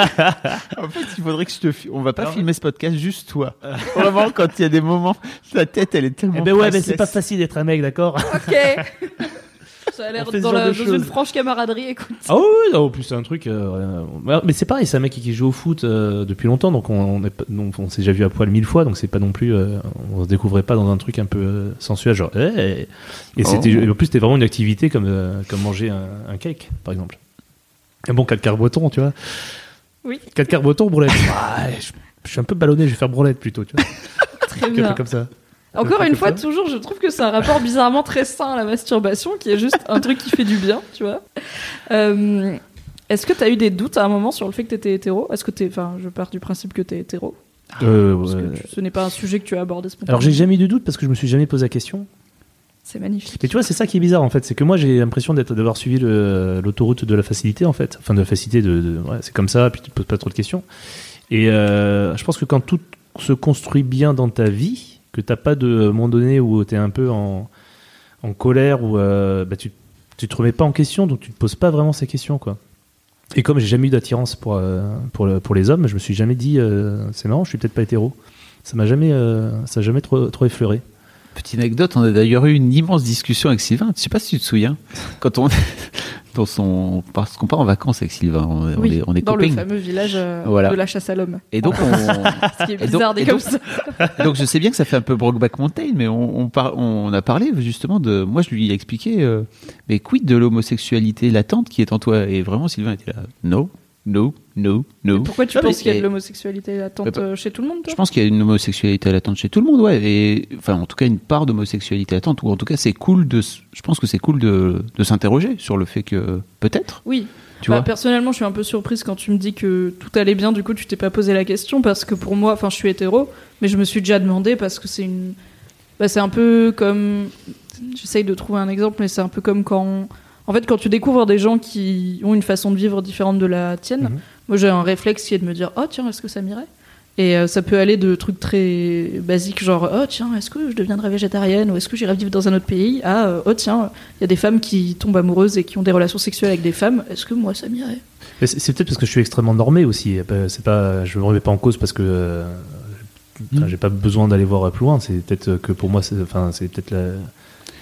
en fait, il faudrait que je te. On va pas Alors- filmer ce podcast, juste toi. Vraiment, quand il y a des moments, ta tête, elle est tellement. Eh ben ouais, mais c'est pas facile d'être un mec, d'accord? Ok. Ça a l'air dans, genre la- dans une franche camaraderie, écoute. Ah oui, en plus c'est un truc. euh, mais c'est pareil, c'est un mec qui joue au foot euh, depuis longtemps, donc on, on, est pas- donc on s'est déjà vu à poil mille fois, donc c'est pas non plus, euh, on se découvrait pas dans un truc un peu euh, sensuel, genre. et c'était, Oh. en plus c'était vraiment une activité comme euh, comme manger un, un cake, par exemple. Un bon 4 quarts breton, tu vois. Oui. 4 quarts breton, brulette. Ah, je, je suis un peu ballonné, je vais faire brulette plutôt, tu vois. Très bien. comme ça. Encore une fois, ça. toujours, je trouve que c'est un rapport bizarrement très sain à la masturbation, qui est juste un truc qui fait du bien, tu vois. Euh, Est-ce que tu as eu des doutes à un moment sur le fait que tu étais hétéro? Est-ce que t'es, enfin, je pars du principe que tu es hétéro, Euh, parce ouais. que tu- ce n'est pas un sujet que tu as abordé spontanément. Alors j'ai jamais eu de doute parce que je me suis jamais posé la question. C'est magnifique. Mais tu vois, c'est ça qui est bizarre en fait, c'est que moi j'ai l'impression d'être d'avoir suivi l'autoroute de la facilité en fait, enfin de la facilité de, de- ouais, c'est comme ça, puis tu te poses pas trop de questions. Et euh, je pense que quand tout se construit bien dans ta vie, que t'as pas de moment donné où t'es un peu en, colère ou euh, bah, tu, tu te remets pas en question, donc tu te poses pas vraiment ces questions quoi. Et comme j'ai jamais eu d'attirance pour, euh, les hommes, je me suis jamais dit euh, c'est marrant, je suis peut-être pas hétéro. Ça m'a jamais, ça a jamais trop effleuré. Petite anecdote, on a d'ailleurs eu une immense discussion avec Sylvain. Je sais pas si tu te souviens. Quand on. Dans son... Parce qu'on part en vacances avec Sylvain. On, est, on est dans le fameux village euh, Voilà. de la chasse à l'homme. Et donc, on. Ce qui est Et donc- bizarre comme ça. Donc je sais bien que ça fait un peu Brokeback Mountain, mais on, on, par- on a parlé justement de... Moi je lui ai expliqué, euh, mais quid de l'homosexualité latente qui est en toi? Et vraiment Sylvain était là, no, no, no, no. Pourquoi tu Non, mais- penses qu'il y a de l'homosexualité latente Mais euh, chez tout le monde, toi Je pense qu'il y a une homosexualité latente chez tout le monde, ouais. Et enfin, en tout cas, une part d'homosexualité latente, ou en tout cas, c'est cool de. Je pense que c'est cool de, de s'interroger sur le fait que peut-être, Oui. tu Bah, vois. personnellement, je suis un peu surprise quand tu me dis que tout allait bien. Du coup, tu t'es pas posé la question parce que pour moi, enfin, je suis hétéro, mais je me suis déjà demandé parce que c'est une. Bah, c'est un peu comme. J'essaye de trouver un exemple, mais c'est un peu comme quand En fait, quand tu découvres des gens qui ont une façon de vivre différente de la tienne, Mhm. moi j'ai un réflexe qui est de me dire oh tiens est-ce que ça m'irait? Et euh, ça peut aller de trucs très basiques genre oh tiens est-ce que je deviendrai végétarienne ou est-ce que j'irai vivre dans un autre pays? À euh, oh tiens il y a des femmes qui tombent amoureuses et qui ont des relations sexuelles avec des femmes est-ce que moi ça m'irait? C'est peut-être parce que je suis extrêmement normé aussi. C'est pas, je me remets pas en cause parce que euh, enfin, Mm. j'ai pas besoin d'aller voir plus loin. C'est peut-être que pour moi, c'est enfin, c'est peut-être la-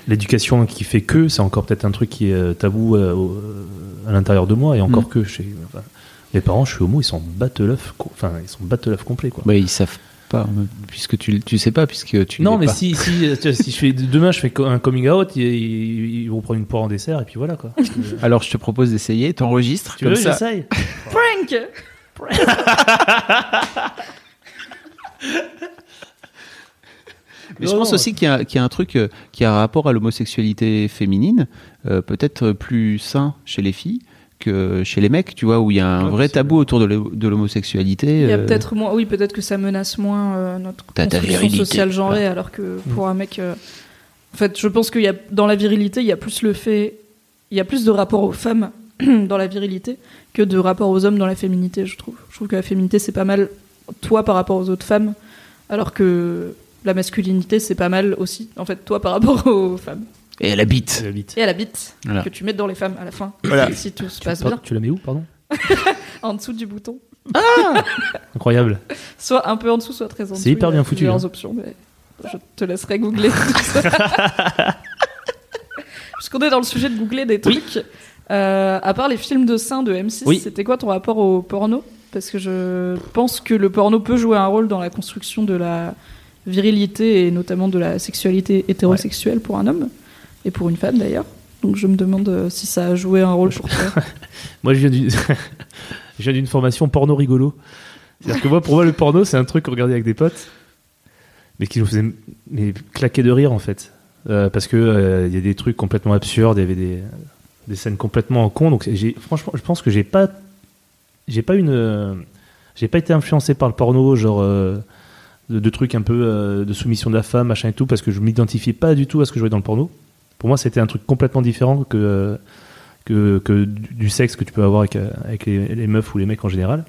l'éducation qui fait que c'est encore peut-être un truc qui est euh, tabou euh, euh, à l'intérieur de moi et encore Mm. que chez enfin, mes parents, je suis homo, ils sont battent l'œuf, enfin ils sont battent l'œuf complet quoi. Bah, ils savent pas, puisque tu, tu sais pas, puisque tu. non, mais pas. si, si, si je fais demain, je fais un coming out, ils, ils- vont prendre une poire en dessert et puis voilà quoi. Alors, je te propose d'essayer, t'enregistres tu comme veux, ça. j'essaye. Prank Mais je pense non. aussi qu'il y, a- qu'il y a un truc euh, qui a rapport à l'homosexualité féminine, euh, peut-être plus sain chez les filles que chez les mecs, tu vois, où il y a un Ouais, vrai c'est tabou autour de l'ho- de l'homosexualité. Il y a euh, peut-être moins, oui, peut-être que ça menace moins euh, notre construction sociale genrée, alors que pour un mec, euh, en fait, je pense qu'il y a dans la virilité, il y a plus le fait, il y a plus de rapport aux femmes dans la virilité que de rapport aux hommes dans la féminité, je trouve. Je trouve que la féminité c'est pas mal toi par rapport aux autres femmes, alors que la masculinité c'est pas mal aussi, en fait, toi par rapport aux femmes. Et elle habite. La bite. Et à la bite Voilà. que tu mets dans les femmes à la fin, Voilà. si tout se passe bien, tu la mets où, pardon en dessous du bouton. Incroyable. Soit un peu en dessous, soit très en dessous. C'est hyper Il y a bien foutu, Plusieurs hein. options, mais je te laisserai googler tout ça. Puisqu'on est dans le sujet de googler des trucs, euh, à part les films de seins de M6, Oui. c'était quoi ton rapport au porno? Parce que je pense que le porno peut jouer un rôle dans la construction de la virilité et notamment de la sexualité hétérosexuelle pour un homme et pour une femme d'ailleurs. Donc je me demande euh, si ça a joué un rôle pour toi. Moi, je viens d'une, formation porno rigolo. C'est-à-dire que moi, pour moi, le porno, c'est un truc qu'on regardait avec des potes, mais qui nous faisait mais, claquer de rire, en fait. Euh, parce que euh, il y a des trucs complètement absurdes, il y avait des, des scènes complètement con. Donc, franchement, je pense que j'ai pas, j'ai pas une, euh, j'ai pas été influencé par le porno, genre euh, de, de trucs un peu euh, de soumission de la femme, machin et tout, parce que je m'identifiais pas du tout à ce que je voyais dans le porno. Pour moi, c'était un truc complètement différent que euh, que, que du du sexe que tu peux avoir avec, euh, avec les, les meufs ou les mecs en général.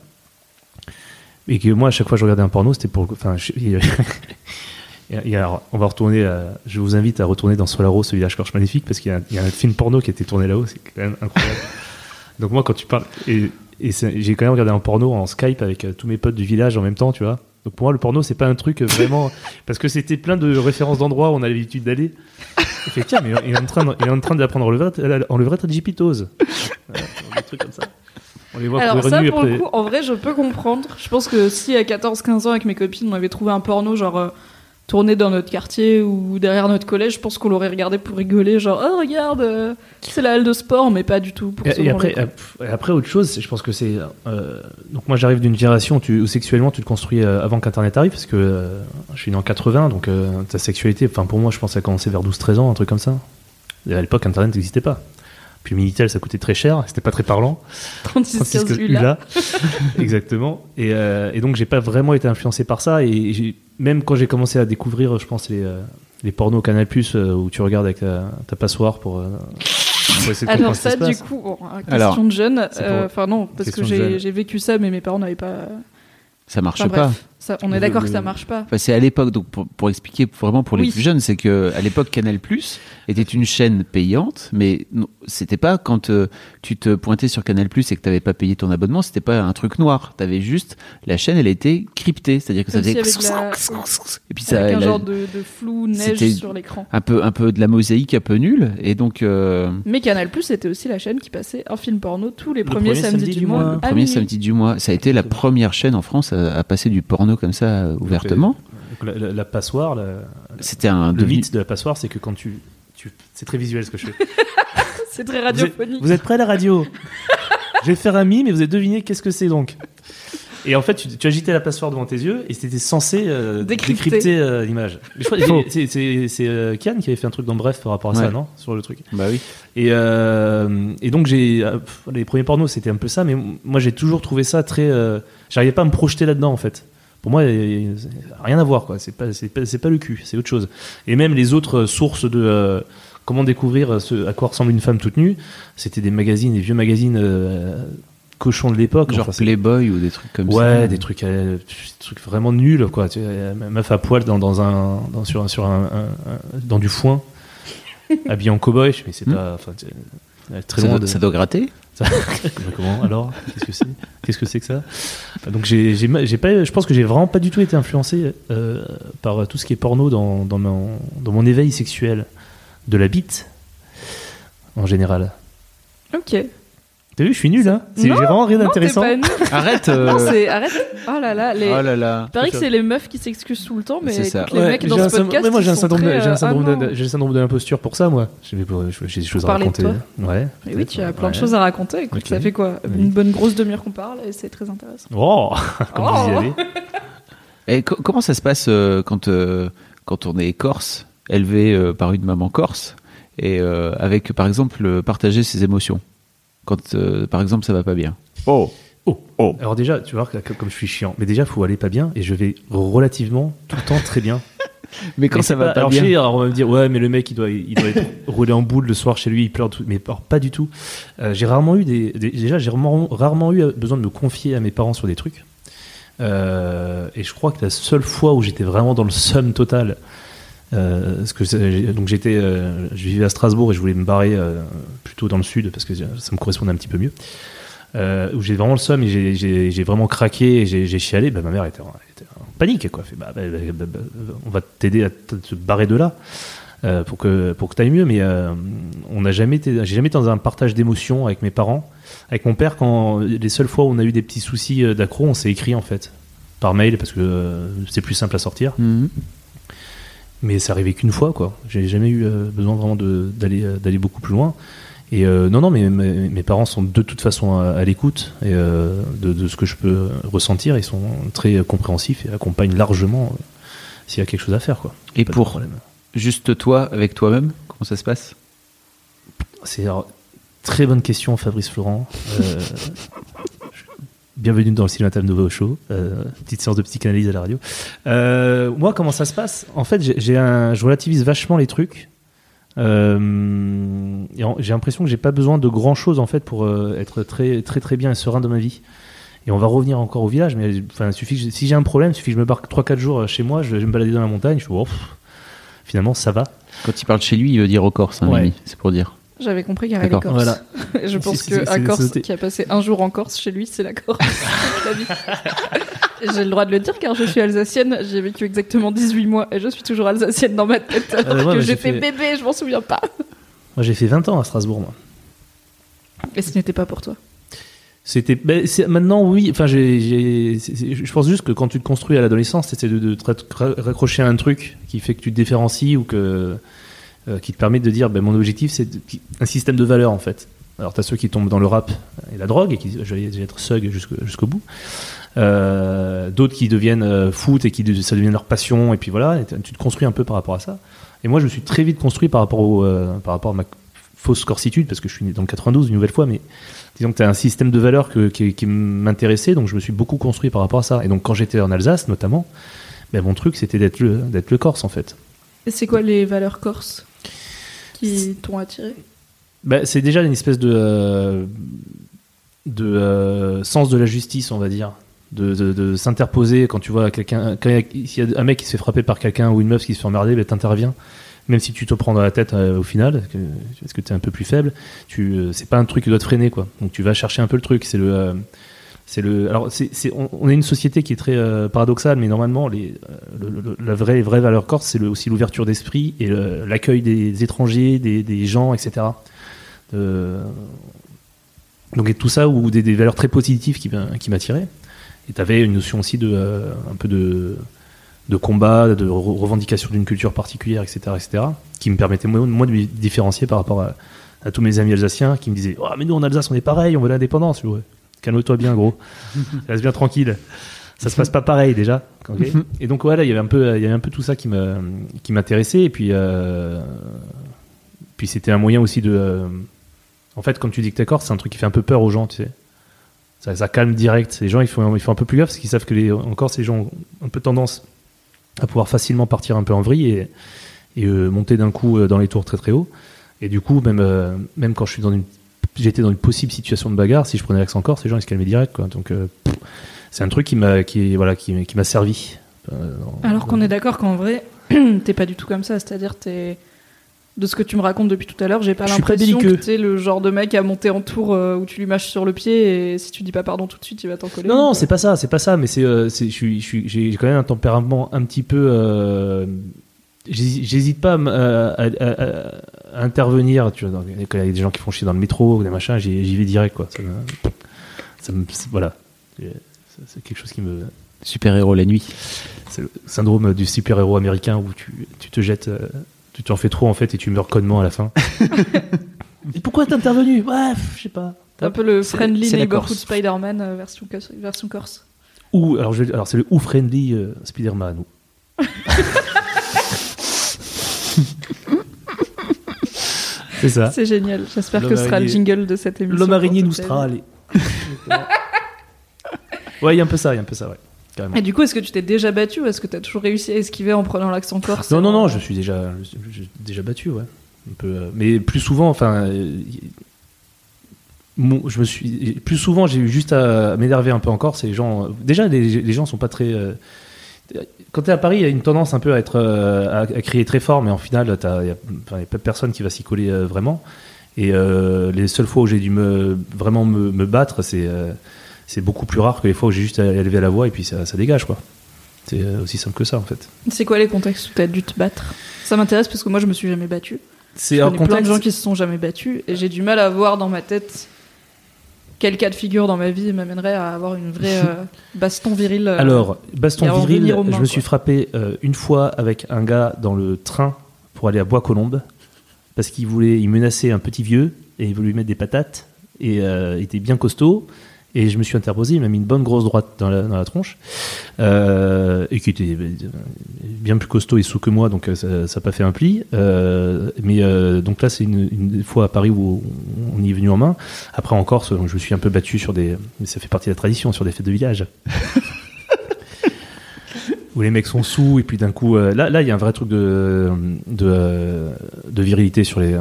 Et que moi, à chaque fois que je regardais un porno, c'était pour. Enfin, je- il y a- il y a- il y a- on va retourner. à- je vous invite à retourner dans Solaro, ce village corche magnifique, parce qu'il y, a un- il y a un film porno qui a été tourné là-haut, c'est quand même incroyable. Donc, moi, quand tu parles. Et, et j'ai quand même regardé un porno en Skype avec euh, tous mes potes du village en même temps, tu vois. Donc, pour moi, le porno, c'est pas un truc vraiment. parce que c'était plein de références d'endroits où on a l'habitude d'aller. Il fait, tiens, mais il est en train de, il est en train d'apprendre en levrette, en levrette à Digipitose. Voilà, des trucs comme ça. On les voit Alors pour les ça, pour le après. coup, en vrai, je peux comprendre. Je pense que si à 14-15 ans, avec mes copines, on avait trouvé un porno, genre euh, tourné dans notre quartier ou derrière notre collège, je pense qu'on l'aurait regardé pour rigoler, genre oh regarde, euh, c'est la halle de sport, mais pas du tout pour se Et, et après, et après, autre chose, je pense que c'est. euh, donc, moi, j'arrive d'une génération où, tu- où sexuellement, tu te construis euh, avant qu'Internet arrive, parce que euh, je suis né en 80, donc ta sexualité, enfin, pour moi, je pense ça a commencé vers 12-13 ans, un truc comme ça. Et à l'époque, Internet n'existait pas. Puis Minitel, ça coûtait très cher, c'était pas très parlant. 36 36 15 ULA. ULA. Exactement. Et, euh, et donc, j'ai pas vraiment été influencé par ça. Et même quand j'ai commencé à découvrir, je pense, les, euh, les pornos Canal Plus euh, où tu regardes avec ta, ta passoire pour, euh, pour essayer de Alors ça, du passe. coup, bon, hein, question Alors, de jeune, euh, enfin non, parce que j'ai j'ai vécu ça, mais mes parents n'avaient pas. Ça marche Enfin, pas. bref, ça, on est d'accord que ça marche pas. Enfin, c'est à l'époque, donc pour, pour expliquer vraiment pour les Oui. plus jeunes, c'est que à l'époque Canal Plus était une chaîne payante, mais c'était pas quand euh, tu te pointais sur Canal Plus et que t'avais pas payé ton abonnement, c'était pas un truc noir. T'avais juste la chaîne, elle était cryptée, c'est-à-dire que ça faisait si avec la- et puis ça, avec un elle a genre de, de flou neige sur l'écran. un peu un peu de la mosaïque un peu nulle, et donc euh, Mais Canal Plus c'était aussi la chaîne qui passait un film porno tous les Le premiers premier samedis samedi du du mois. mois. le premier minuit. samedi du mois, ça a été la première chaîne en France à, à passer du porno comme ça euh, ouvertement. Donc, la, la- la passoire, la- C'était un le devenu- mythe de la passoire, c'est que quand tu, tu c'est très visuel ce que je fais. C'est très Vous êtes, radiophonique. vous êtes prêts à la radio? Je vais faire un mime et vous avez deviné qu'est-ce que c'est donc. Et en fait, tu, tu agitais la passoire devant tes yeux et c'était censé euh, Décrypter. décrypter euh, l'image. Mais je crois- Faux. c'est- c'est c'est, euh, Kian qui avait fait un truc dans Bref par rapport à ça, non? Sur le truc. Bah oui. Et, euh, et donc j'ai euh, les premiers pornos c'était un peu ça, mais moi j'ai toujours trouvé ça très. euh, J'arrivais pas à me projeter là-dedans en fait. Pour moi, rien à voir quoi. C'est pas c'est pas, c'est pas le cul, c'est autre chose. Et même les autres euh, sources de euh, comment découvrir ce, à quoi ressemble une femme toute nue. C'était des magazines, des vieux magazines euh, cochons de l'époque. Genre Enfin, Playboy ou des trucs comme ça. Ouais, des trucs, euh, des trucs vraiment nuls, quoi. Tu sais, euh, meuf à poil dans, dans un, dans, sur, un- sur un, un- un- dans du foin, habillé en cow-boy. Mais c'est Hmm. pas, euh, très Ça loin doit, de. ça doit gratter? Comment alors? Qu'est-ce que c'est? Qu'est-ce que c'est que ça? Donc j'ai, j'ai pas, je pense que j'ai vraiment pas du tout été influencé euh, par tout ce qui est porno dans, dans, mon, dans mon éveil sexuel de la bite en général. Ok. T'as vu, je suis nul, hein C'est- J'ai vraiment rien Non, t'es d'intéressant. pas nul. Arrête euh, Non, c'est arrête. Oh là là, les. Oh là là Il paraît que c'est les meufs qui s'excusent tout le temps, mais C'est ça. les Ouais, mecs j'ai dans un ce syndrome- podcast. mais moi j'ai un ils sont syndrome, de, très, j'ai un euh, syndrome, ah de, non. j'ai le syndrome de l'imposture pour ça, moi. J'ai j'ai des choses à parler de raconter. toi? Ouais. Mais oui, tu as plein de choses à raconter. Écoute, ça fait quoi? Oui. Une bonne grosse demi-heure qu'on parle et c'est très intéressant. Oh, comme Oh. vous y allez. Et co- comment ça se passe euh, quand, euh, quand on est corse, élevé euh, par une maman corse, et euh, avec, par exemple, euh, partager ses émotions? Quand, euh, par exemple, ça va pas bien. Oh Oh, oh. Alors déjà, tu vois, que- comme je suis chiant, mais déjà, faut aller pas bien, et je vais relativement tout le temps très bien. Mais quand Mais ça va pas, alors, bien sais, alors on va me dire, ouais, mais le mec, il doit, il doit être roulé en boule le soir chez lui, il pleure tout. Mais alors, pas du tout. Euh, j'ai rarement eu des, des- déjà, j'ai rarement, rarement eu besoin de me confier à mes parents sur des trucs. Euh, et je crois que la seule fois où j'étais vraiment dans le seum total, euh, donc j'étais, euh, je vivais à Strasbourg et je voulais me barrer euh, plutôt dans le sud parce que ça me correspondait un petit peu mieux. Où j'ai vraiment le seum et j'ai- vraiment craqué et j'ai chialé, bah, ma mère était, en- panique quoi. Fait, bah, bah, bah, on va t'aider à te barrer de là pour que pour que t'ailles mieux. Mais on n'a jamais j'ai jamais été dans un partage d'émotions avec mes parents, avec mon père. Quand les seules fois où on a eu des petits soucis d'accro, on s'est écrit en fait par mail parce que c'est plus simple à sortir. Mhm. Mais c'est arrivé qu'une fois, quoi. J'ai jamais eu euh, besoin vraiment d'aller euh, d'aller beaucoup plus loin. Et euh, non, non, mais mes, mes parents sont de toute façon à, à l'écoute euh, de, de ce que je peux ressentir. Ils sont très compréhensifs et accompagnent largement euh, s'il y a quelque chose à faire, quoi. Et Pas pour juste toi, avec toi-même, comment ça se passe? C'est très bonne question, Fabrice Florent. Bienvenue dans le Cinématal Nouveau Show, euh, petite séance de psychanalyse à la radio. Euh, moi, comment ça se passe? En fait, j'ai- un, je relativise vachement les trucs. Euh, j'ai l'impression que j'ai pas besoin de grand chose en fait pour être très très très bien et serein dans ma vie. Et on va revenir encore au village, mais enfin, suffit que si j'ai un problème, il suffit que je me barre 3-4 jours chez moi, je vais me balader dans la montagne, je oh, pff, finalement ça va. Quand il parle de chez lui, il veut dire au Corse, hein, Ouais. C'est pour dire. J'avais compris qu'il y avait les. Corses. Voilà. Je pense qu'un Corse qui a passé un jour en Corse, chez lui, c'est la Corse. J'ai le droit de le dire car je suis alsacienne, j'ai vécu exactement 18 mois et je suis toujours alsacienne dans ma tête. Alors que mais j'ai j'étais fait- bébé, je m'en souviens pas. Moi j'ai fait 20 ans à Strasbourg, moi. Et ce n'était pas pour toi. C'était ben, maintenant oui enfin j'ai je pense juste que quand tu te construis à l'adolescence c'est de, de te ra- raccrocher à un truc qui fait que tu te différencies ou que euh, qui te permet de dire ben, mon objectif c'est un système de valeurs en fait alors t'as ceux qui tombent dans le rap et la drogue et qui disent être thug jusqu'au bout Euh, d'autres qui deviennent euh, foot et qui ça devient leur passion et puis voilà tu te construis un peu par rapport à ça et moi je me suis très vite construit par rapport par rapport à ma fausse corsitude parce que je suis né dans le 92 une nouvelle fois mais disons que tu as un système de valeurs qui, m'intéressait, donc je me suis beaucoup construit par rapport à ça. Et donc quand j'étais en Alsace notamment, ben, mon truc c'était d'être le, d'être le Corse en fait. C'est quoi les valeurs corses? Qui t'ont attiré Ben, c'est déjà une espèce de, euh, euh, sens de la justice, on va dire. De, s'interposer quand tu vois quelqu'un, quand il y a- un mec qui se fait frapper par quelqu'un ou une meuf qui se fait emmerder, ben, t'interviens. Même si tu te prends dans la tête euh, au final, parce que tu es un peu plus faible, tu, c'est pas un truc qui doit te freiner quoi. Donc tu vas chercher un peu le truc. C'est le, c'est le. Alors on, est une société qui est très euh, paradoxale, mais normalement euh, la vraie vraie valeur corse, c'est aussi l'ouverture d'esprit et l'accueil des étrangers, des, gens, etc. Euh, donc et tout ça ou des, des valeurs très positives qui, qui m'attiraient. Et tu avais une notion aussi de un peu de de combat, de re- revendication d'une culture particulière, etc., etc., qui me permettait moi, moi de me différencier par rapport à, tous mes amis alsaciens qui me disaient oh, mais nous en Alsace on est pareil, on veut l'indépendance. Ouais, Calme-toi bien, gros. Reste bien tranquille. Ça se passe pas pareil déjà. ok et donc voilà, il y avait un peu, il y avait un peu tout ça qui me, qui m'intéressait. Et puis, euh, puis c'était un moyen aussi de. euh, en fait, comme tu dis que t'es corse, c'est un truc qui fait un peu peur aux gens, tu sais. Ça, ça calme direct. Les gens, ils font, ils font un peu plus gaffe parce qu'ils savent que les, en Corse, les gens ont un peu tendance à pouvoir facilement partir un peu en vrille et, et euh, monter d'un coup dans les tours très très haut. Et du coup, même, même quand je suis dans une, j'étais dans une possible situation de bagarre, si je prenais l'accent corse, les gens ils se calmaient direct, quoi. Donc, euh, c'est un truc qui m'a, qui, voilà, qui, qui m'a servi. euh, Alors qu'on est d'accord qu'en vrai, t'es pas du tout comme ça. C'est-à-dire, t'es. De ce que tu me racontes depuis tout à l'heure, j'ai pas l'impression que t'es le genre de mec à monter en tour euh, où tu lui mâches sur le pied et si tu dis pas pardon tout de suite, il va t'en coller. Non, non, c'est pas ça, c'est pas ça, mais c'est, euh, j'ai quand même un tempérament un petit peu. euh, J'hésite pas à, m- à- à- à- à intervenir. Tu vois, quand il y a des gens qui font chier dans le métro ou des machins, j'y, vais direct, quoi. Ça me, ça me- c'est- voilà, c'est quelque chose qui me. Super héros la nuit. C'est le syndrome du super-héros américain où tu, tu te jettes, euh, tu t'en fais trop en fait et tu meurs connement à la fin. et pourquoi t'es intervenu? Ouais, pff, je sais pas. C'est un peu le friendly neighborhood. Spider-Man euh, version, corse- version corse. Ou alors, je alors c'est le ou friendly euh, Spider-Man. C'est ça. C'est génial. J'espère que ce sera le jingle de cette émission. L'homme araignée nous sera allé. ouais, il y a un peu ça, il y a un peu ça, ouais. Carrément. Et du coup, est-ce que tu t'es déjà battu ou est-ce que t'as toujours réussi à esquiver en prenant l'accent corse Non, et non, en- non, je suis déjà, je suis- je suis déjà battu, ouais. Un peu, euh, mais plus souvent, enfin, euh, mon- je me suis, plus souvent, j'ai eu juste à m'énerver un peu encore. C'est les gens, déjà, les, les gens sont pas très. euh, quand t'es à Paris, il y a une tendance un peu à être, euh, à, à crier très fort, mais en final, il y a, a pas personne qui va s'y coller euh, vraiment. Et euh, les seules fois où j'ai dû me vraiment me, me battre, c'est euh, beaucoup plus rare que les fois où j'ai juste à élever la voix et puis ça, ça dégage, quoi. C'est aussi simple que ça, en fait. C'est quoi les contextes où t'as dû te battre? Ça m'intéresse parce que moi, je me suis jamais battu. C'est un connais plein de contexte. gens qui se sont jamais battus et j'ai du mal à voir dans ma tête quel cas de figure dans ma vie m'amènerait à avoir une vraie euh, baston viril. euh, Alors, baston viril, mains, je me suis quoi. frappé euh, une fois avec un gars dans le train pour aller à Bois-Colombes parce qu'il voulait, il menaçait un petit vieux et il voulait lui mettre des patates et il était bien costaud. Et je me suis interposé, il m'a mis une bonne grosse droite dans la, dans la tronche, euh, et qui était euh, bien plus costaud et sous que moi, donc euh, ça n'a pas fait un pli. Euh, mais euh, donc là, c'est une, une fois à Paris où on y est venu en main. Après en Corse, je me suis un peu battu sur des, mais ça fait partie de la tradition, sur des fêtes de village où les mecs sont sous et puis d'un coup euh, là là il y a un vrai truc de de, de virilité sur les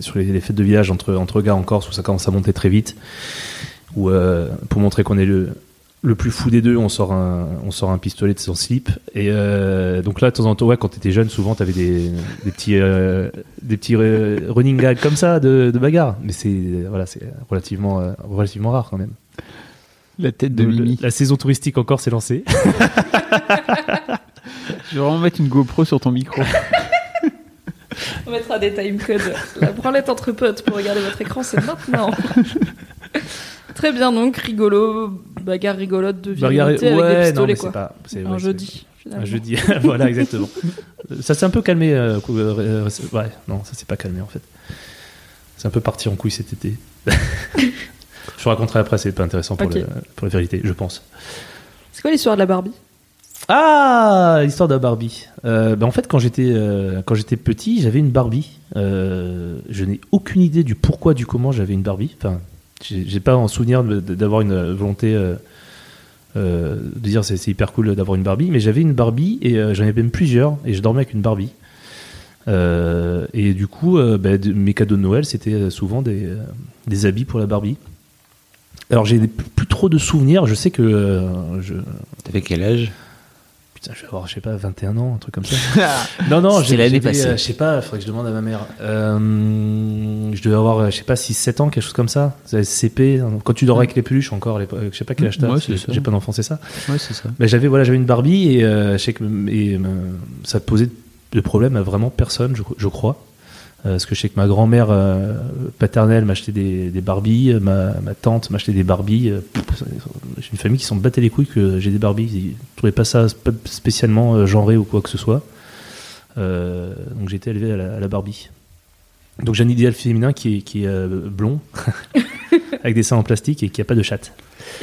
sur les, les fêtes de village entre entre gars en Corse où ça commence à monter très vite où euh, pour montrer qu'on est le le plus fou des deux, on sort un, on sort un pistolet de son slip. Et euh, donc là, de temps en temps, ouais, quand t'étais jeune, souvent t'avais des, des petits, euh, des petits euh, running gags comme ça de, de bagarre. Mais c'est, voilà, c'est relativement, euh, relativement rare quand même. La tête de Le- Mimi. la saison touristique encore s'est lancée. Je vais vraiment mettre une GoPro sur ton micro. On mettra des timecodes. La branlette entre potes pour regarder votre écran, c'est maintenant. Très bien, donc rigolo, bagarre rigolote de Bagarre- virilité avec des ouais, non, pistolets, mais quoi. c'est pas, c'est, Un ouais, c'est- jeudi. finalement. Un jeudi, voilà, exactement. ça s'est un peu calmé. euh, cou- euh, euh, ouais, non, ça s'est pas calmé en fait. C'est un peu parti en couille cet été. je vous raconterai après, c'est pas intéressant pour, Ok. le- pour la vérité, je pense. C'est quoi l'histoire de la Barbie? Ah, l'histoire de la Barbie. Euh, ben, en fait, quand j'étais euh, quand j'étais petit, j'avais une Barbie. Euh, je n'ai aucune idée du pourquoi, du comment j'avais une Barbie. Enfin, j'ai pas en souvenir d'avoir une volonté euh, euh, de dire c'est hyper cool d'avoir une Barbie, mais j'avais une Barbie et euh, j'en avais même plusieurs et je dormais avec une Barbie. Et du coup, de- mes cadeaux de Noël, c'était souvent des, des habits pour la Barbie. Alors j'ai plus trop de souvenirs. Je sais que T'avais quel âge? Putain, je vais avoir, je sais pas, 21 ans, un truc comme ça. non, non, C'était j'ai- l'année passée. euh, je sais pas, il faudrait que je demande à ma mère. Euh, je devais avoir, euh, je sais pas, 6-7 ans, quelque chose comme ça. CP, quand tu dors avec les peluches encore, les- je sais pas quel âge t'as, j'ai pas d'enfant, c'est ça. Ouais, c'est ça. Mais j'avais, voilà, j'avais une Barbie et, euh, je sais que et, euh, ça posait de problème à vraiment personne, je, je crois. Euh, parce que je sais que ma grand-mère euh, paternelle m'achetait des, des Barbies, ma, ma tante m'achetait des Barbies. euh, J'ai une famille qui s'en battait les couilles que j'ai des Barbies. Ils trouvaient pas ça sp- spécialement genré ou quoi que ce soit. Euh, donc j'ai été élevé à la, à la Barbie. Donc j'ai un idéal féminin qui est, qui est euh, blond, avec des seins en plastique et qui a pas de chatte.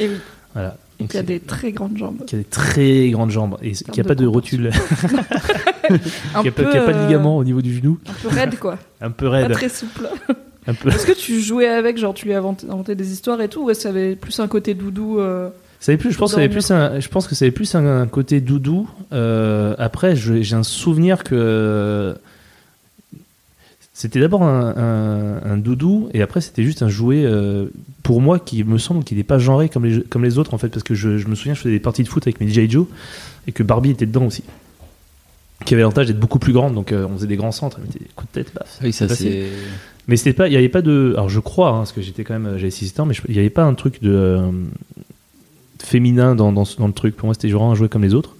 Et oui, Voilà. Donc qui a des très grandes jambes. qui a des très grandes jambes et qui a de pas de rotule, qui a, pas, pas de euh, ligament au niveau du genou, Un peu raide, quoi. un peu Pas raide, très souple. peu. Est-ce que tu jouais avec, genre tu lui inventé des histoires et tout, ou est-ce que ça avait plus un côté doudou euh, Ça avait plus, je pense, que ça avait plus un, je pense que ça avait plus un, un côté doudou. Euh, après, j'ai un souvenir que C'était d'abord un, un- un doudou et après c'était juste un jouet euh, pour moi qui me semble qu'il n'est pas genré comme les, comme les autres en fait parce que je, je me souviens je faisais des parties de foot avec mes G.I. Joe et que Barbie était dedans aussi qui avait l'avantage d'être beaucoup plus grande donc euh, on faisait des grands centres elle mettait des coups de tête baf Oui, ça c'est. mais c'était pas il y avait pas de alors je crois hein, parce que j'étais quand même j'avais 6 ans mais il n'y avait pas un truc de euh, féminin dans, dans, dans le truc pour moi c'était genre un jouet comme les autres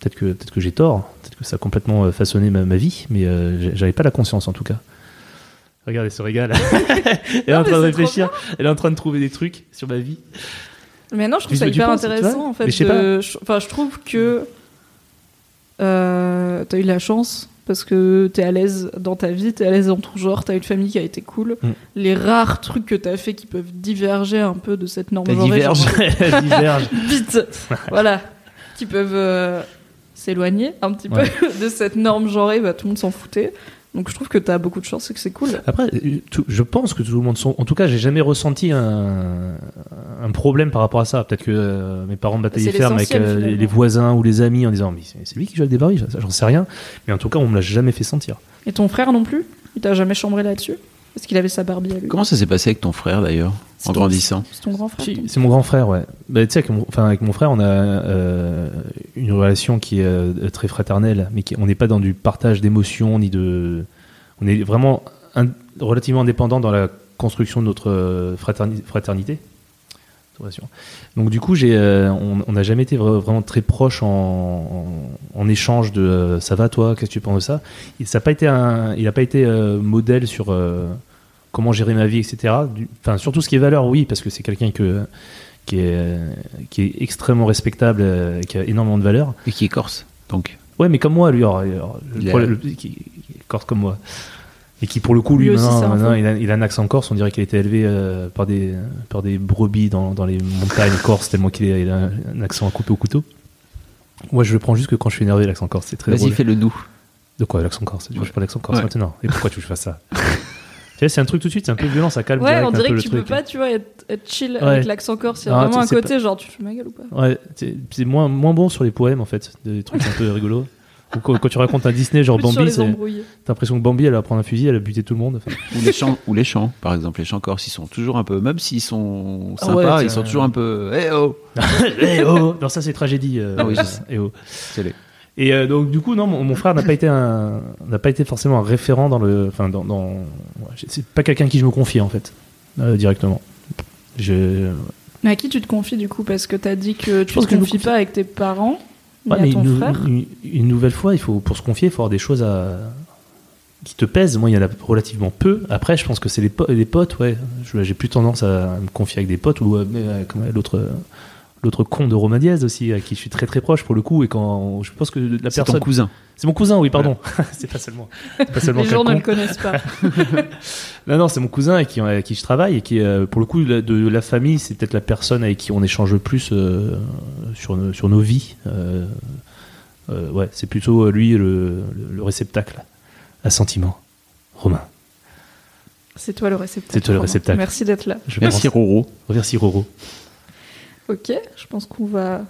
peut-être que peut-être que j'ai tort que ça a complètement euh, façonné ma, ma vie mais euh, j'avais pas la conscience en tout cas. Regarde elle se régale elle est en train de réfléchir. elle est en train de trouver des trucs sur ma vie. Mais non, je trouve ça hyper penses, intéressant en fait. Mais je sais de- je- Enfin, je trouve que euh, t'as eu la chance parce que t'es à l'aise dans ta vie, t'es à l'aise dans ton genre, t'as une famille qui a été cool. Mm. Les rares trucs que t'as fait qui peuvent diverger un peu de cette norme diverge. diverge. Vite, voilà, qui peuvent euh, s'éloigner un petit Ouais. peu de cette norme genrée, bah, tout le monde s'en foutait. Donc je trouve que t'as beaucoup de chance et que c'est cool. Après, euh, je pense que tout le monde sont. En tout cas, j'ai jamais ressenti un, un problème par rapport à ça. Peut-être que euh, mes parents batallaient C'est ferme avec euh, les, voisins ou les amis en disant mais c'est lui qui joue des ça, j'en sais rien. Mais en tout cas, on me l'a jamais fait sentir. Et ton frère non plus? Il t'a jamais chambré là-dessus? Parce qu'il avait sa Barbie à lui. Comment ça s'est passé avec ton frère d'ailleurs, en ton- grandissant C'est ton grand frère C'est mon grand frère, ouais. Bah, tu sais, avec mon, enfin, avec mon frère, on a euh, une relation qui est euh, très fraternelle, mais qui, on n'est pas dans du partage d'émotions ni de. On est vraiment in- relativement indépendant dans la construction de notre euh, fraterni- fraternité. Donc du coup, j'ai, euh, on n'a jamais été vra- vraiment très proches en, en, en échange de euh, ça va toi, qu'est-ce que tu penses de ça? Et ça a pas été un, il n'a pas été euh, modèle sur euh, comment gérer ma vie, etc. Du- Enfin, surtout ce qui est valeur, oui, parce que c'est quelqu'un que qui est qui est extrêmement respectable, euh, qui a énormément de valeur. Et qui est corse, donc. Ouais, mais comme moi, lui, alors, alors, le Il a- problème- le- qui, qui est corse comme moi. Et qui, pour le coup, lui, Lui aussi, maintenant, il, a, il a un accent corse. On dirait qu'il a été élevé euh, par, des, par des brebis dans, dans les montagnes corse, tellement qu'il a, il a un accent à couper au couteau. Moi, je le prends juste que quand je suis énervé, l'accent corse. C'est très Vas-y, fais le nous. De quoi, l'accent corse? Tu veux que je parle l'accent corse Ouais. maintenant? Et pourquoi tu veux que je fasse ça? sais, c'est un truc tout de suite, c'est un peu violent, ça calme Ouais, direct on un dirait peu que tu truc. peux pas, tu vois, être, être chill Ouais. avec l'accent corse. Il y a vraiment un côté genre, tu de ma gueule ou pas Ouais, c'est moins, moins bon sur les poèmes, en fait. Des trucs un peu rigolos. Ou quand, quand tu racontes un Disney, genre Plus Bambi, t'as l'impression que Bambi, elle va prendre un fusil, elle a buté tout le monde. Enfin, Ou les chants, ou les chants, par exemple. Les chants corses, ils sont toujours un peu, même s'ils sont Ah sympas, ouais, ils sont toujours un peu. Eh oh Eh oh Non, ça c'est tragédie. euh, Ah oui, sais. eh oh. C'est les- Et euh, donc du coup, non, mon, mon frère n'a pas été n'a pas été forcément un référent dans le, enfin dans, dans ouais, c'est pas quelqu'un à qui je me confie en fait euh, directement. Je, Mais à qui tu te confies du coup? Parce que t'as dit que tu pense te que confies confie- pas avec tes parents, Ouais, mais à ton une, frère? une- une nouvelle fois, il faut pour se confier, il faut avoir des choses à qui te pèsent. Moi, il y en a relativement peu. Après, je pense que c'est les, po- les potes, ouais. J'ai plus tendance à me confier avec des potes ou mais, euh, comme l'autre l'autre con de Romain Diaz aussi, à qui je suis très très proche pour le coup. Et quand je pense que la C'est ton personne, cousin. c'est mon cousin, oui, pardon. c'est pas seulement, pas seulement Les gens ne le connaissent pas. Non, non, c'est mon cousin avec qui, avec qui je travaille et qui, euh, pour le coup, de la famille, c'est peut-être la personne avec qui on échange le plus euh, sur, nos- sur nos vies. Euh, euh, ouais, c'est plutôt lui le, le- le réceptacle à sentiments. Romain. C'est toi le réceptacle. C'est toi le réceptacle. Merci d'être là. Je Merci Roro. Merci Roro. Ok, je pense qu'on va.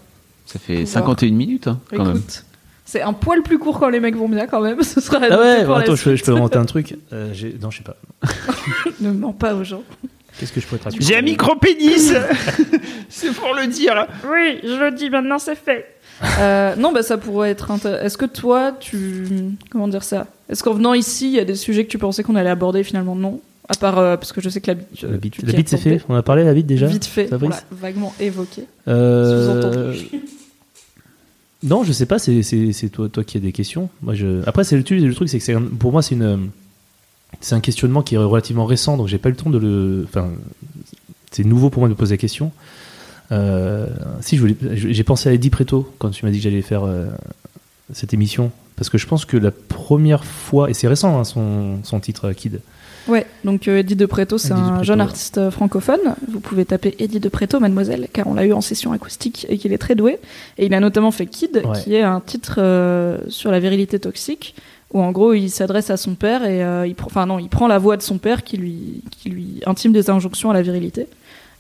Ça fait Pouvoir. 51 minutes, hein, quand même. Écoute, c'est un poil plus court quand les mecs vont bien quand même. Ce sera Ah ouais, pour la attends, je, peux- je peux inventer un truc. Euh, j'ai- non, je sais pas. ne mens pas aux gens. Qu'est-ce que je pourrais te raconter micro-pénis C'est pour le dire Oui, je le dis maintenant, c'est fait. Euh, non, bah ça pourrait être intéressant. Est-ce que toi, tu. Comment dire ça? Est-ce qu'en venant ici, il y a des sujets que tu pensais qu'on allait aborder finalement non? À part. euh, parce que je sais que la bite. Tu la bite, c'est fait On a parlé de la bite déjà Vite fait, on l'a vaguement évoqué. Euh. Non, je sais pas, c'est, toi, toi qui as des questions. Moi, je... Après, c'est le, truc, c'est que pour moi, c'est, une, c'est un questionnement qui est relativement récent, donc j'ai pas eu le temps de le. Enfin, c'est nouveau pour moi de poser la question. Euh, si, j'ai pensé à Eddie Preto quand tu m'as dit que j'allais faire euh, cette émission. Parce que je pense que la première fois, et c'est récent hein, son, son titre euh, Kid, Ouais, donc euh, Eddie de Preto, c'est un jeune artiste euh, francophone. Vous pouvez taper Eddie de Preto, mademoiselle, car on l'a eu en session acoustique et qu'il est très doué. Et il a notamment fait Kid, Ouais. qui est un titre euh, sur la virilité toxique, où en gros il s'adresse à son père et euh, il, enfin, non, il prend la voix de son père qui lui, qui lui intime des injonctions à la virilité.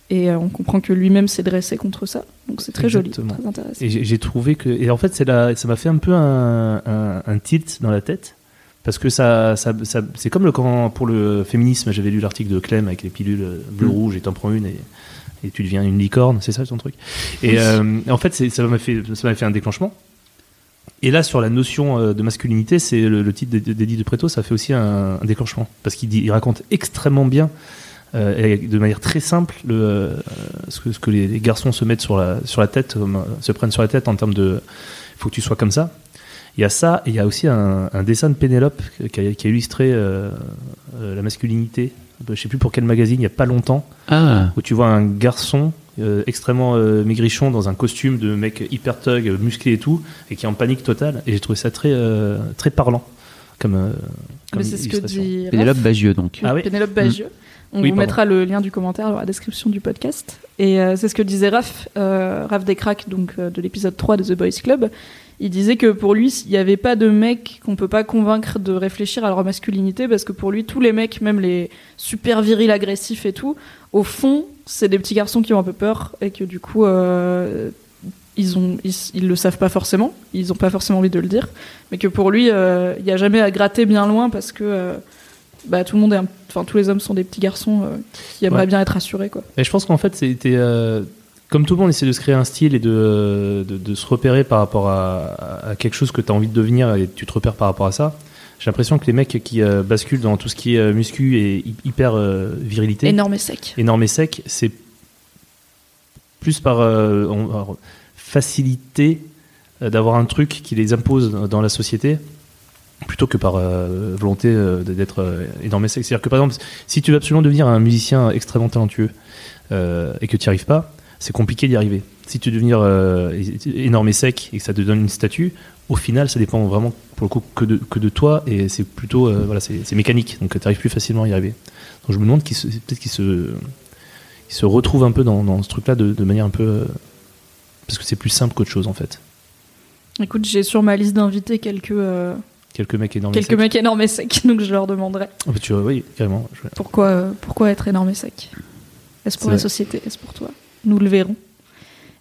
Et euh, on comprend que lui-même s'est dressé contre ça. Donc c'est très Exactement. joli, très intéressant. Et j'ai trouvé que. Et en fait, c'est la, ça m'a fait un peu un, un, un tilt dans la tête. Parce que ça, ça, ça- c'est comme le, quand, pour le féminisme, j'avais lu l'article de Clem avec les pilules bleu, Mm. rouge, et t'en prends une et, et tu deviens une licorne, c'est ça ton truc? Et euh, en fait, ça m'a fait, ça m'a fait un déclenchement. Et là, sur la notion euh, de masculinité, c'est le, le titre d'Eddie de, Preto, ça fait aussi un, un déclenchement. Parce qu'il il raconte extrêmement bien, euh, et de manière très simple, le, euh, ce, que, ce que les, les garçons se mettent sur la, sur la tête, se prennent sur la tête en termes de il faut que tu sois comme ça. Il y a ça, et il y a aussi un, un dessin de Pénélope qui a, qui a illustré euh, euh, la masculinité. Je sais plus pour quel magazine, il n'y a pas longtemps, Ah, où tu vois un garçon euh, extrêmement euh, maigrichon dans un costume de mec hyper thug, musclé et tout, et qui est en panique totale. Et j'ai trouvé ça très, euh, très parlant comme, euh, comme c'est ce que dit Raph. Pénélope Bagieux, donc. Ah oui Pénélope Bagieux. On Oui, vous pardon. mettra le lien du commentaire dans la description du podcast. Et euh, c'est ce que disait Raph, euh, Raph Descraques, donc euh, de l'épisode 3 de The Boys Club. Il disait que pour lui, il n'y avait pas de mecs qu'on peut pas convaincre de réfléchir à leur masculinité parce que pour lui, tous les mecs, même les super virils, agressifs et tout, au fond, c'est des petits garçons qui ont un peu peur et que du coup, euh, ils, ont, ils, ils le savent pas forcément, ils ont pas forcément envie de le dire, mais que pour lui, euh, il n'y a jamais à gratter bien loin parce que euh, bah, tout le monde est, un- enfin tous les hommes sont des petits garçons euh, qui aimeraient Ouais. bien être assurés quoi. Et je pense qu'en fait, c'était euh, comme tout le monde essaie de se créer un style et de, de, de se repérer par rapport à, à quelque chose que tu as envie de devenir et tu te repères par rapport à ça. J'ai l'impression que les mecs qui euh, basculent dans tout ce qui est euh, muscu et hy- hyper euh, virilité, Énorme et sec. énorme et sec, c'est plus par euh, on- facilité d'avoir un truc qui les impose dans la société plutôt que par volonté d'être énorme et sec. C'est-à-dire que par exemple, si tu veux absolument devenir un musicien extrêmement talentueux et que tu n'y arrives pas, c'est compliqué d'y arriver. Si tu devenir euh, énorme et sec et que ça te donne une statue, au final, ça dépend vraiment pour le coup que de, que de toi et c'est plutôt euh, voilà, c'est mécanique, donc tu arrives plus facilement à y arriver. Donc je me demande peut-être qu'il se, il se retrouve un peu dans, dans ce truc-là de, de manière un peu euh, parce que c'est plus simple qu'autre chose en fait. Écoute, j'ai sur ma liste d'invités quelques euh, Quelques mecs énormes. et quelques secs. mecs énormes et secs, donc je leur demanderai Ah bah tu oui, carrément. je- pourquoi euh, pourquoi être énorme et sec. Est-ce pour la vrai. société, est-ce pour toi? Nous le verrons.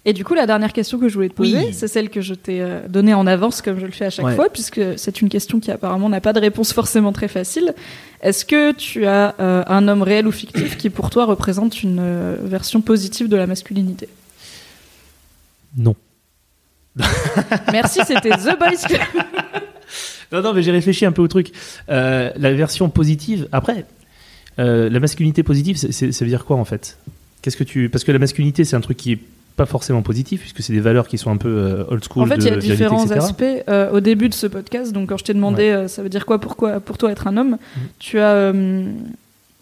Et du coup, la dernière question que je voulais te poser, Oui. c'est celle que je t'ai euh, donnée en avance, comme je le fais à chaque Ouais. fois, puisque c'est une question qui apparemment n'a pas de réponse forcément très facile. Est-ce que tu as euh, un homme réel ou fictif qui, pour toi, représente une euh, version positive de la masculinité? Non. Merci, c'était The Boys Club. Non, non, mais j'ai réfléchi un peu au truc. Euh, la version positive, après, euh, la masculinité positive, c'est- c'est- ça veut dire quoi en fait? Qu'est-ce que tu Parce que la masculinité, c'est un truc qui est pas forcément positif, puisque c'est des valeurs qui sont un peu euh, old school. En fait, il y a différents aspects. Euh, au début de ce podcast, donc quand je t'ai demandé euh, ça veut dire quoi pourquoi, pour toi être un homme, Mhm. tu as,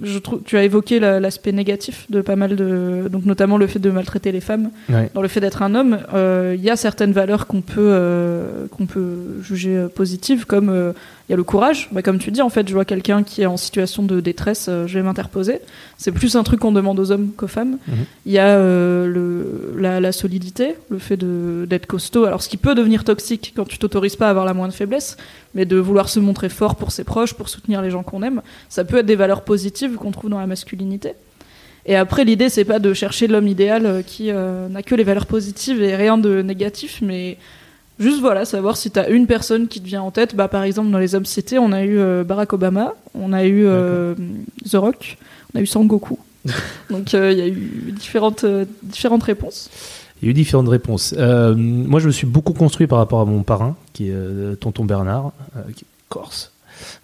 je trouve, tu as évoqué la- l'aspect négatif de pas mal de, donc notamment le fait de maltraiter les femmes. Ouais. Dans le fait d'être un homme, il y a certaines valeurs qu'on peut, qu'on peut juger positives, comme il y a le courage. Bah, comme tu dis, en fait, je vois quelqu'un qui est en situation de détresse, euh, je vais m'interposer. C'est plus un truc qu'on demande aux hommes qu'aux femmes. Mhm. Il y a euh, le, la, la solidité, le fait d'être costaud. Alors, ce qui peut devenir toxique quand tu t'autorises pas à avoir la moindre faiblesse, mais de vouloir se montrer fort pour ses proches, pour soutenir les gens qu'on aime, ça peut être des valeurs positives qu'on trouve dans la masculinité. Et après, l'idée, c'est pas de chercher l'homme idéal euh, qui euh, n'a que les valeurs positives et rien de négatif, mais juste voilà, savoir si t'as une personne qui te vient en tête. Bah, par exemple, dans les hommes cités, on a eu euh, Barack Obama, on a eu euh, The Rock, on a eu Sangoku. Donc, euh, il y a eu différentes, différentes réponses. Il y a eu différentes réponses. Moi, je me suis beaucoup construit par rapport à mon parrain, qui est Tonton Bernard, qui est corse,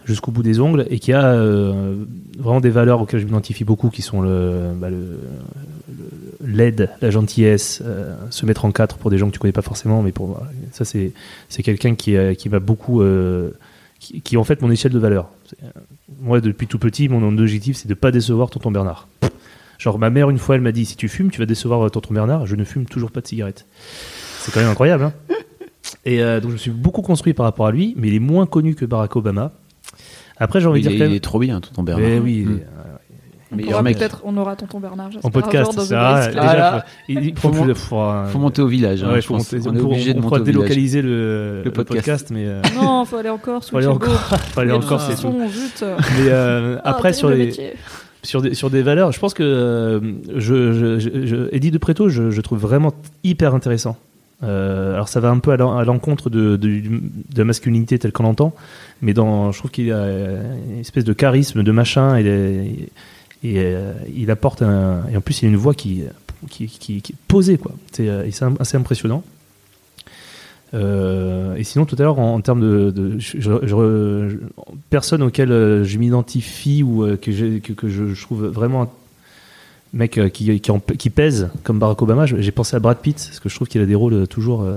jusqu'au bout des ongles, et qui a vraiment des valeurs auxquelles je m'identifie beaucoup, qui sont le, bah, le- l'aide, la gentillesse, euh, se mettre en quatre pour des gens que tu connais pas forcément, mais pour ça, c'est c'est quelqu'un qui, euh, qui m'a beaucoup, euh, qui, qui est en fait mon échelle de valeur. Moi, depuis tout petit, mon objectif, c'est de pas décevoir Tonton Bernard. Genre, ma mère, une fois, elle m'a dit si tu fumes, tu vas décevoir tonton Bernard. Je ne fume toujours pas de cigarette. C'est quand même incroyable. Hein Et euh, donc, je me suis beaucoup construit par rapport à lui, mais il est moins connu que Barack Obama. Après, j'ai envie il, de est, dire quand il même. est trop bien, tonton Bernard. Mais oui, Mm. On mec. peut-être, on aura tonton Bernard, en podcast, un jour dans ça. Déjà. Ah il Faut faut, mon- faut, euh, Faut monter au village. hein, ouais, faut monter- on on est pourra- obligé de monter au délocaliser le, le podcast. podcast. mais euh, Non, faut aller encore. faut aller faut aller encore, du c'est tout. Mais euh, Ah, après, sur les, des, sur des valeurs, je pense que euh, je, je, je, je- Eddie de Preto, je, je trouve vraiment hyper intéressant. Euh, alors ça va un peu à l'en- à l'encontre de, de, de la masculinité telle qu'on l'entend, mais dans, je trouve qu'il a une espèce de charisme, de machin, et, et, euh, il apporte un, et en plus il a une voix qui, qui, qui, est posée quoi. C'est euh, assez impressionnant. Euh, et sinon tout à l'heure en, termes de, personne auquel je m'identifie ou que, que, je, trouve vraiment un mec qui, qui, pèse comme Barack Obama, j'ai pensé à Brad Pitt parce que je trouve qu'il a des rôles toujours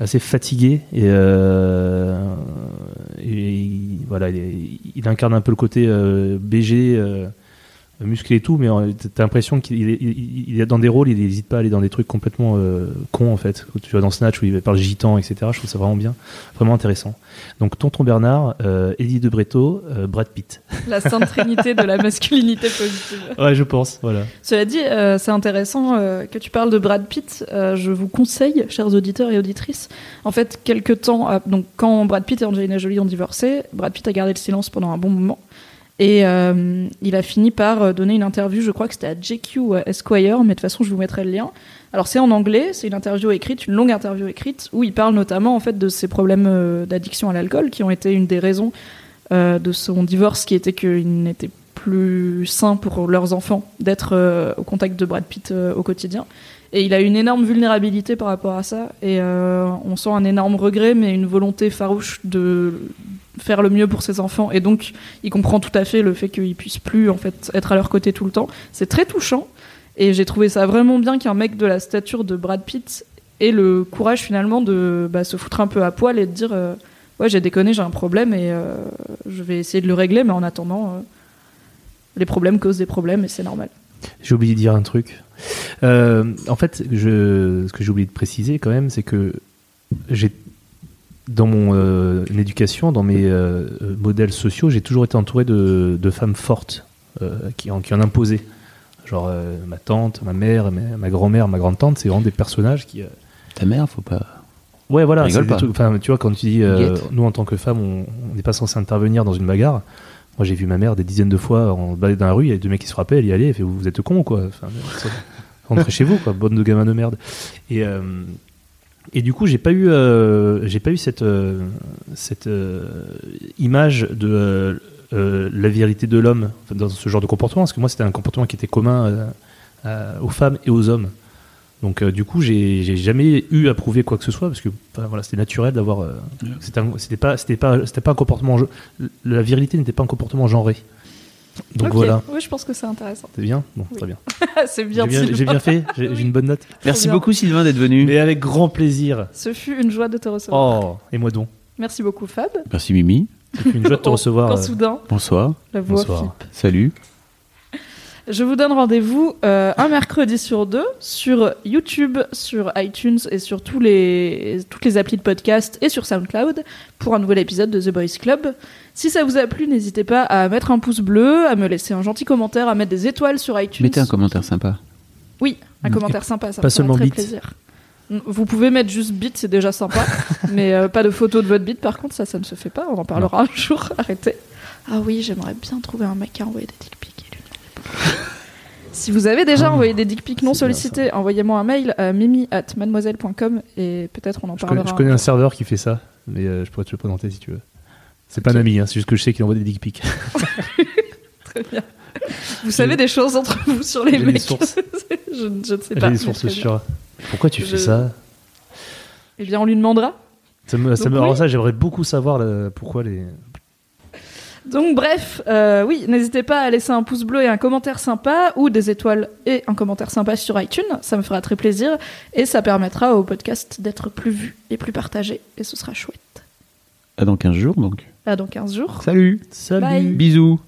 assez fatigués et, et il- voilà, il, incarne un peu le côté BG, musclé et tout, mais t'as l'impression qu'il est, il, il est dans des rôles, il n'hésite pas à aller dans des trucs complètement euh, cons en fait. Quand tu vois dans Snatch où il parle gitan, etc. Je trouve ça vraiment bien, vraiment intéressant. Donc Tonton Bernard, euh, Eddie de Bretto, euh, Brad Pitt. La sainte trinité de la masculinité positive. Ouais, je pense, voilà. Cela dit, euh, c'est intéressant que tu parles de Brad Pitt. Je vous conseille, chers auditeurs et auditrices, en fait, quelques temps, donc quand Brad Pitt et Angelina Jolie ont divorcé, Brad Pitt a gardé le silence pendant un bon moment. Et euh, il a fini par euh, donner une interview, je crois que c'était à JQ à Esquire, mais de toute façon, je vous mettrai le lien. Alors, c'est en anglais, c'est une interview écrite, une longue interview écrite, où il parle notamment en fait de ses problèmes euh, d'addiction à l'alcool, qui ont été une des raisons euh, de son divorce, qui était qu'il n'était plus sain pour leurs enfants d'être euh, au contact de Brad Pitt euh, au quotidien. Et il a une énorme vulnérabilité par rapport à ça. Et euh, on sent un énorme regret, mais une volonté farouche de faire le mieux pour ses enfants. Et donc, il comprend tout à fait le fait qu'il puisse plus en fait être à leur côté tout le temps. C'est très touchant. Et j'ai trouvé ça vraiment bien qu'un mec de la stature de Brad Pitt ait le courage finalement de bah, se foutre un peu à poil et de dire euh, ouais j'ai déconné, j'ai un problème et euh, je vais essayer de le régler, mais en attendant euh, les problèmes causent des problèmes et c'est normal. J'ai oublié de dire un truc. En fait, je, ce que j'ai oublié de préciser quand même, c'est que j'ai dans mon euh, éducation, dans mes euh, modèles sociaux, j'ai toujours été entouré de, de femmes fortes euh, qui, en, qui en imposaient. Genre ma tante, ma mère, ma, ma grand-mère, ma grande-tante, c'est vraiment des personnages qui. Ta mère, faut pas. Ouais, voilà. Rigole pas. trucs- tu vois, quand tu dis, nous en tant que femmes, on n'est pas censé intervenir dans une bagarre. Moi, j'ai vu ma mère des dizaines de fois en balader dans la rue, il y a deux mecs qui se rappellent, y aller, elle fait vous êtes con quoi. Rentrez chez vous quoi, bonne de gamin de merde. Et et du coup, j'ai pas eu, euh, j'ai pas eu cette euh, cette euh, image de la virilité de l'homme dans ce genre de comportement, parce que moi, c'était un comportement qui était commun aux femmes et aux hommes. Donc du coup, j'ai jamais eu à prouver quoi que ce soit parce que enfin, voilà, c'était naturel d'avoir. c'était pas, c'était pas, c'était pas un comportement. La virilité n'était pas un comportement genré. Donc voilà, Oui, je pense que c'est intéressant. c'est bien? Bon, Oui. très bien. c'est J'ai bien, j'ai bien fait. J'ai j'ai une bonne note. Merci beaucoup Sylvain d'être venu. Mais avec grand plaisir. Ce fut une joie de te recevoir. Oh, et moi donc? Merci beaucoup Fab. Merci Mimi. C'est une joie de te recevoir. Quand euh, soudain, Bonsoir. la voix bonsoir. Salut. Je vous donne rendez-vous euh, un mercredi sur deux sur YouTube, sur iTunes et sur tous les, toutes les applis de podcast et sur SoundCloud pour un nouvel épisode de The Boys Club. Si ça vous a plu, n'hésitez pas à mettre un pouce bleu, à me laisser un gentil commentaire, à mettre des étoiles sur iTunes. Mettez un commentaire sympa. Oui, un commentaire sympa, ça Pas me seulement très bite. plaisir. Vous pouvez mettre juste bite, c'est déjà sympa, mais euh, pas de photo de votre bite. Par contre, ça, ça ne se fait pas. On en parlera un jour. Arrêtez. Ah oui, j'aimerais bien trouver un mec à envoyer des dick pics. Si vous avez déjà Ah, envoyé des dick pics non sollicités, envoyez-moi un mail à mimi at mademoiselle.com et peut-être on en Je connais, parlera. je connais un serveur qui fait ça, mais euh, je pourrais te le présenter si tu veux. C'est pas un Ok. ami, hein, c'est juste que je sais qu'il envoie des dick pics. Très bien. Vous savez des choses entre vous sur les mecs sources. je, je ne sais pas. des sources sûres. Pourquoi tu Je- fais ça Eh bien, on lui demandera. Ça me, ça Donc, me- alors oui. ça, j'aimerais beaucoup savoir le- pourquoi les. Donc bref, euh, oui, n'hésitez pas à laisser un pouce bleu et un commentaire sympa, ou des étoiles et un commentaire sympa sur iTunes, ça me fera très plaisir, et ça permettra au podcast d'être plus vu et plus partagé, et ce sera chouette. À dans 15 jours donc. À dans 15 jours. Salut. Salut. Bye. Bisous.